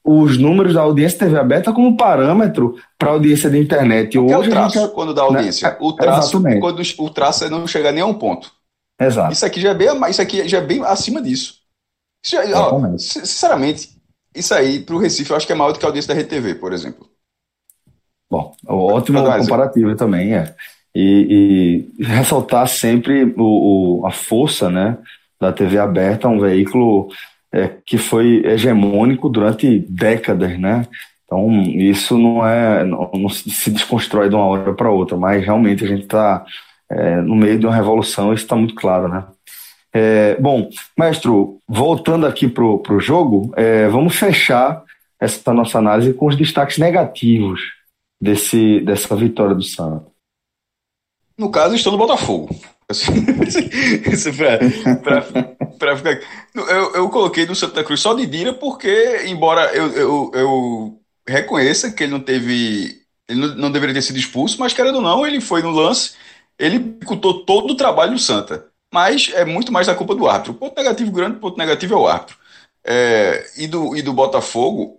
os números da audiência TV aberta como parâmetro para a audiência da internet. Hoje, é o traço gente... quando dá audiência. Né? O traço Exatamente. quando o traço não chega nem a um ponto. Exato. Isso aqui já é bem, isso aqui já é bem acima disso. Já, ó, sinceramente, isso aí para o Recife eu acho que é maior do que a audiência da RTV, por exemplo. Bom, ótimo comparativo também, é. E, e ressaltar sempre o, o, a força né, da TV aberta, um veículo é, que foi hegemônico durante décadas, né? Então, isso não é não, não se desconstrói de uma hora para outra, mas realmente a gente está é, no meio de uma revolução, isso está muito claro, né? É, bom, Maestro, voltando aqui para o jogo, é, vamos fechar essa nossa análise com os destaques negativos desse, dessa vitória do Santos. No caso, estou no Botafogo. pra, ficar... eu, eu coloquei do Santa Cruz só de Dira porque, embora eu, eu, eu reconheça que ele não teve. Ele não, não, deveria ter sido expulso, mas querendo ou não, ele foi no lance, ele dificultou todo o trabalho do Santa. Mas é muito mais da culpa do árbitro. Ponto negativo grande, ponto negativo é o árbitro. É, e, do, e do Botafogo,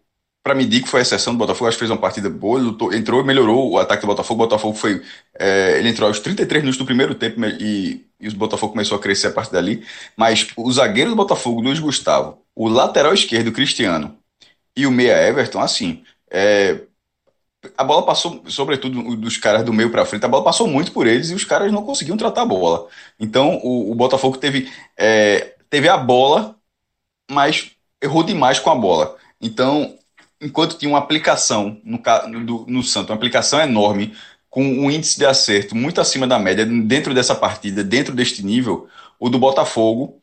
para medir que foi a exceção do Botafogo, acho que fez uma partida boa, lutou, entrou e melhorou o ataque do Botafogo. O Botafogo foi. É, ele entrou aos 33 minutos do primeiro tempo e, e o Botafogo começou a crescer a partir dali. Mas o zagueiro do Botafogo, Luiz Gustavo, o lateral esquerdo, Cristiano, e o meia Everton, assim. É, a bola passou, sobretudo dos caras do meio para frente, a bola passou muito por eles e os caras não conseguiam tratar a bola. Então o, o Botafogo teve, é, teve a bola, mas errou demais com a bola. Então enquanto tinha uma aplicação no, no, Santos, uma aplicação enorme, com um índice de acerto muito acima da média dentro dessa partida, dentro deste nível, o do Botafogo,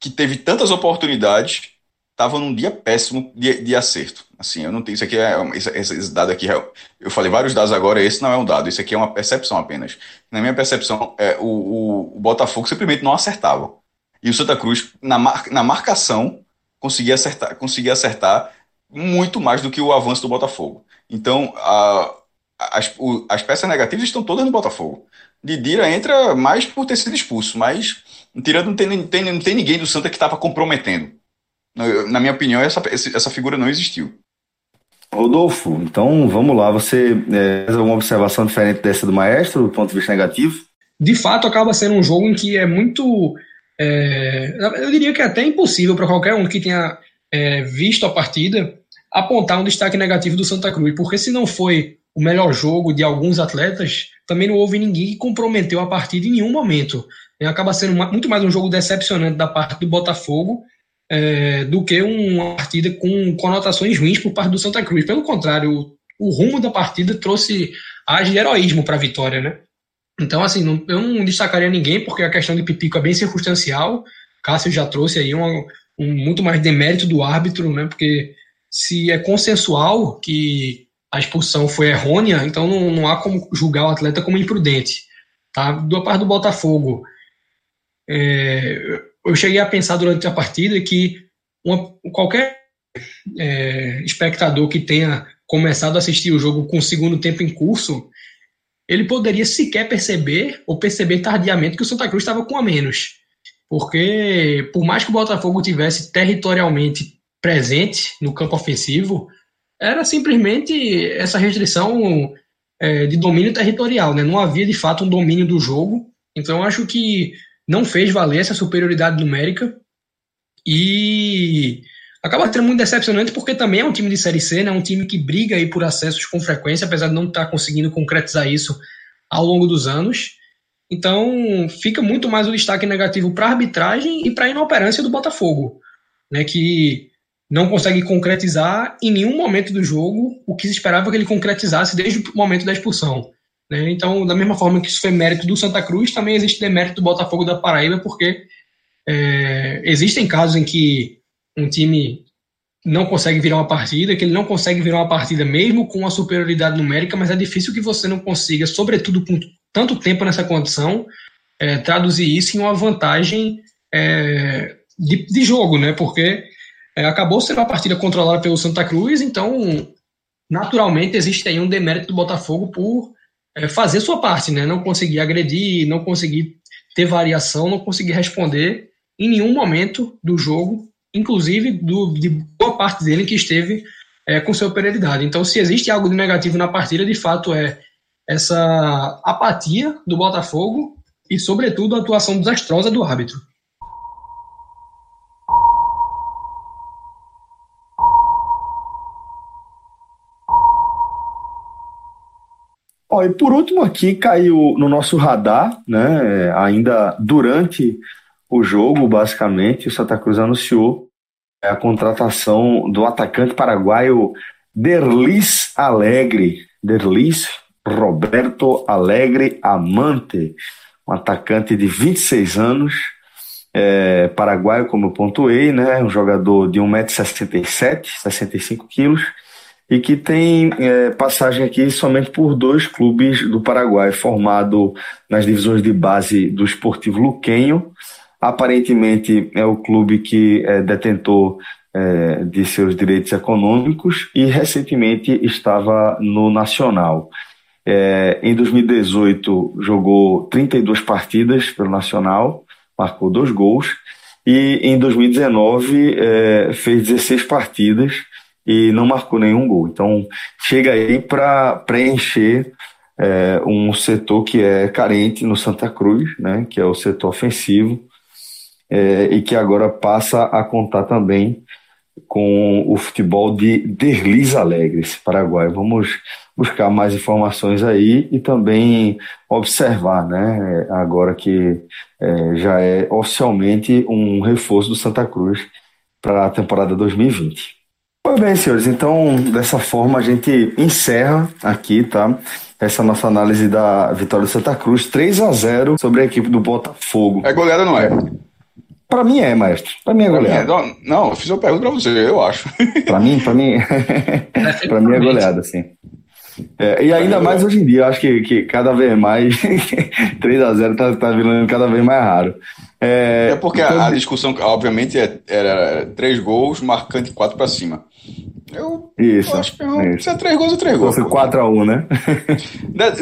que teve tantas oportunidades, estava num dia péssimo de, de, acerto. Assim, eu não tenho isso aqui é esse, esse, dado aqui. Eu falei vários dados agora. Esse não é um dado. Isso aqui é uma percepção apenas. Na minha percepção, é, o, o, o Botafogo simplesmente não acertava. E o Santa Cruz na, mar, na marcação conseguia acertar, conseguia acertar muito mais do que o avanço do Botafogo. Então, a, as, o, as peças negativas estão todas no Botafogo. Didira entra mais por ter sido expulso, mas tirando não tem, não tem, não tem ninguém do Santa que estava comprometendo. Na minha opinião, essa, essa figura não existiu. Rodolfo, então vamos lá. Você é, fez alguma observação diferente dessa do Maestro, do ponto de vista negativo? De fato, acaba sendo um jogo em que é muito. É, eu diria que é até impossível para qualquer um que tenha é, visto a partida apontar um destaque negativo do Santa Cruz, porque se não foi o melhor jogo de alguns atletas, também não houve ninguém que comprometeu a partida em nenhum momento. É, acaba sendo muito mais um jogo decepcionante da parte do Botafogo é, do que uma partida com conotações ruins por parte do Santa Cruz. Pelo contrário, o, o rumo da partida trouxe ar de heroísmo para a vitória, né? Então, assim, não, eu não destacaria ninguém, porque a questão de Pipico é bem circunstancial. Cássio já trouxe aí uma, um, muito mais demérito do árbitro, né? Porque se é consensual que a expulsão foi errônea, então não, não há como julgar o atleta como imprudente. Tá? Do parte do Botafogo, é, eu cheguei a pensar durante a partida que uma, qualquer é, espectador que tenha começado a assistir o jogo com o segundo tempo em curso, ele poderia sequer perceber ou perceber tardiamente que o Santa Cruz estava com a menos. Porque, por mais que o Botafogo tivesse territorialmente presente no campo ofensivo, era simplesmente essa restrição é, de domínio territorial, né? não havia de fato um domínio do jogo. Então, acho que não fez valer essa superioridade numérica e acaba sendo muito decepcionante porque também é um time de Série C, né? um time que briga aí por acessos com frequência, apesar de não estar conseguindo concretizar isso ao longo dos anos. Então, fica muito mais o destaque negativo para a arbitragem e para a inoperância do Botafogo, né, que não consegue concretizar em nenhum momento do jogo o que se esperava que ele concretizasse desde o momento da expulsão. Né? Então, da mesma forma que isso foi mérito do Santa Cruz, também existe demérito do Botafogo da Paraíba, porque é, existem casos em que um time não consegue virar uma partida, que ele não consegue virar uma partida mesmo com a superioridade numérica, mas é difícil que você não consiga, sobretudo com tanto tempo nessa condição, é, traduzir isso em uma vantagem é, de, de, jogo, né? Porque é, acabou sendo uma partida controlada pelo Santa Cruz, então naturalmente existe aí um demérito do Botafogo por é, fazer sua parte, né? Não conseguir agredir, não conseguir ter variação, não conseguir responder em nenhum momento do jogo, inclusive do, de boa parte dele que esteve é, com superioridade. Então, se existe algo de negativo na partida, de fato é essa apatia do Botafogo e, sobretudo, a atuação desastrosa do árbitro. Ó, e por último aqui caiu no nosso radar, né, ainda durante o jogo, basicamente, o Santa Cruz anunciou a contratação do atacante paraguaio Derlis Alegre, Derlis Roberto Alegre Amante, um atacante de 26 anos, é, paraguaio, como eu pontuei, né, um jogador de 1,67m, 65 quilos, e que tem é, passagem aqui somente por dois clubes do Paraguai, formado nas divisões de base do Esportivo Luquenho. Aparentemente é o clube que é detentor é, de seus direitos econômicos e recentemente estava no Nacional. É, em 2018 jogou 32 partidas pelo Nacional, marcou dois gols e em 2019 é, fez 16 partidas e não marcou nenhum gol. Então, chega aí para preencher é, um setor que é carente no Santa Cruz, né, que é o setor ofensivo, é, e que agora passa a contar também com o futebol de Derlis Alegres, Paraguai. Vamos buscar mais informações aí e também observar, né, agora que é, já é oficialmente um reforço do Santa Cruz para a temporada 2020. Pois bem, senhores, então dessa forma a gente encerra aqui, tá? Essa nossa análise da vitória do Santa Cruz, 3 a 0 sobre a equipe do Botafogo. É goleada, não é? Para mim é, maestro. Para mim é goleada. Mim é. Não, eu fiz uma pergunta para você, eu acho. Para mim, para mim, para mim é goleada, sim. É, e ainda mais hoje em dia, eu acho que, que cada vez mais 3 a 0 tá, tá virando cada vez mais raro. É, é porque então... a, a, discussão, obviamente, é, era três gols, marcante quatro para cima. Eu, isso, eu acho que não, isso. se é três gols, é três gols. Foi 4x1, né?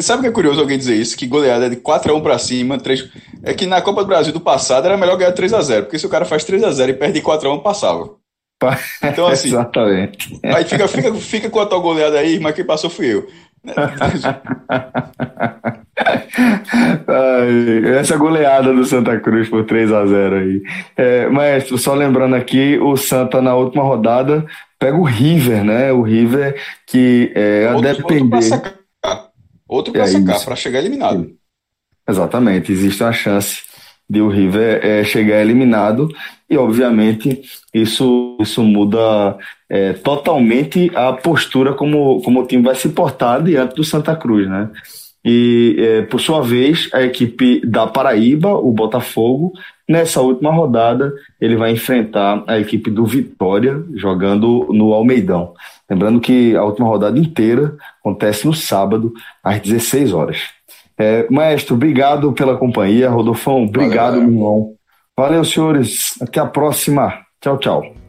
Sabe o que é curioso alguém dizer isso? Que goleada é de 4x1 pra cima, 3... é que na Copa do Brasil do passado era melhor ganhar 3x0, porque se o cara faz 3x0 e perde 4x1, passava. Então, assim. Exatamente. Aí fica, fica, fica com a tua goleada aí, mas quem passou fui eu. essa goleada do Santa Cruz por 3 a 0 aí. É, maestro, só lembrando aqui, o Santa na última rodada pega o River, né? O River que é, a outro, depender. Outro para sacar, é para chegar eliminado. Exatamente, existe uma chance de o River é, chegar eliminado e obviamente isso, isso muda é, totalmente a postura como, como o time vai se portar diante do Santa Cruz, né? E, é, por sua vez, a equipe da Paraíba, o Botafogo, Nessa última rodada, ele vai enfrentar a equipe do Vitória, jogando no Almeidão. Lembrando que a última rodada inteira acontece no sábado, às 16 horas. É, maestro, obrigado pela companhia. Rodolfão, obrigado, Valeu, meu irmão. Valeu, senhores. Até a próxima. Tchau, tchau.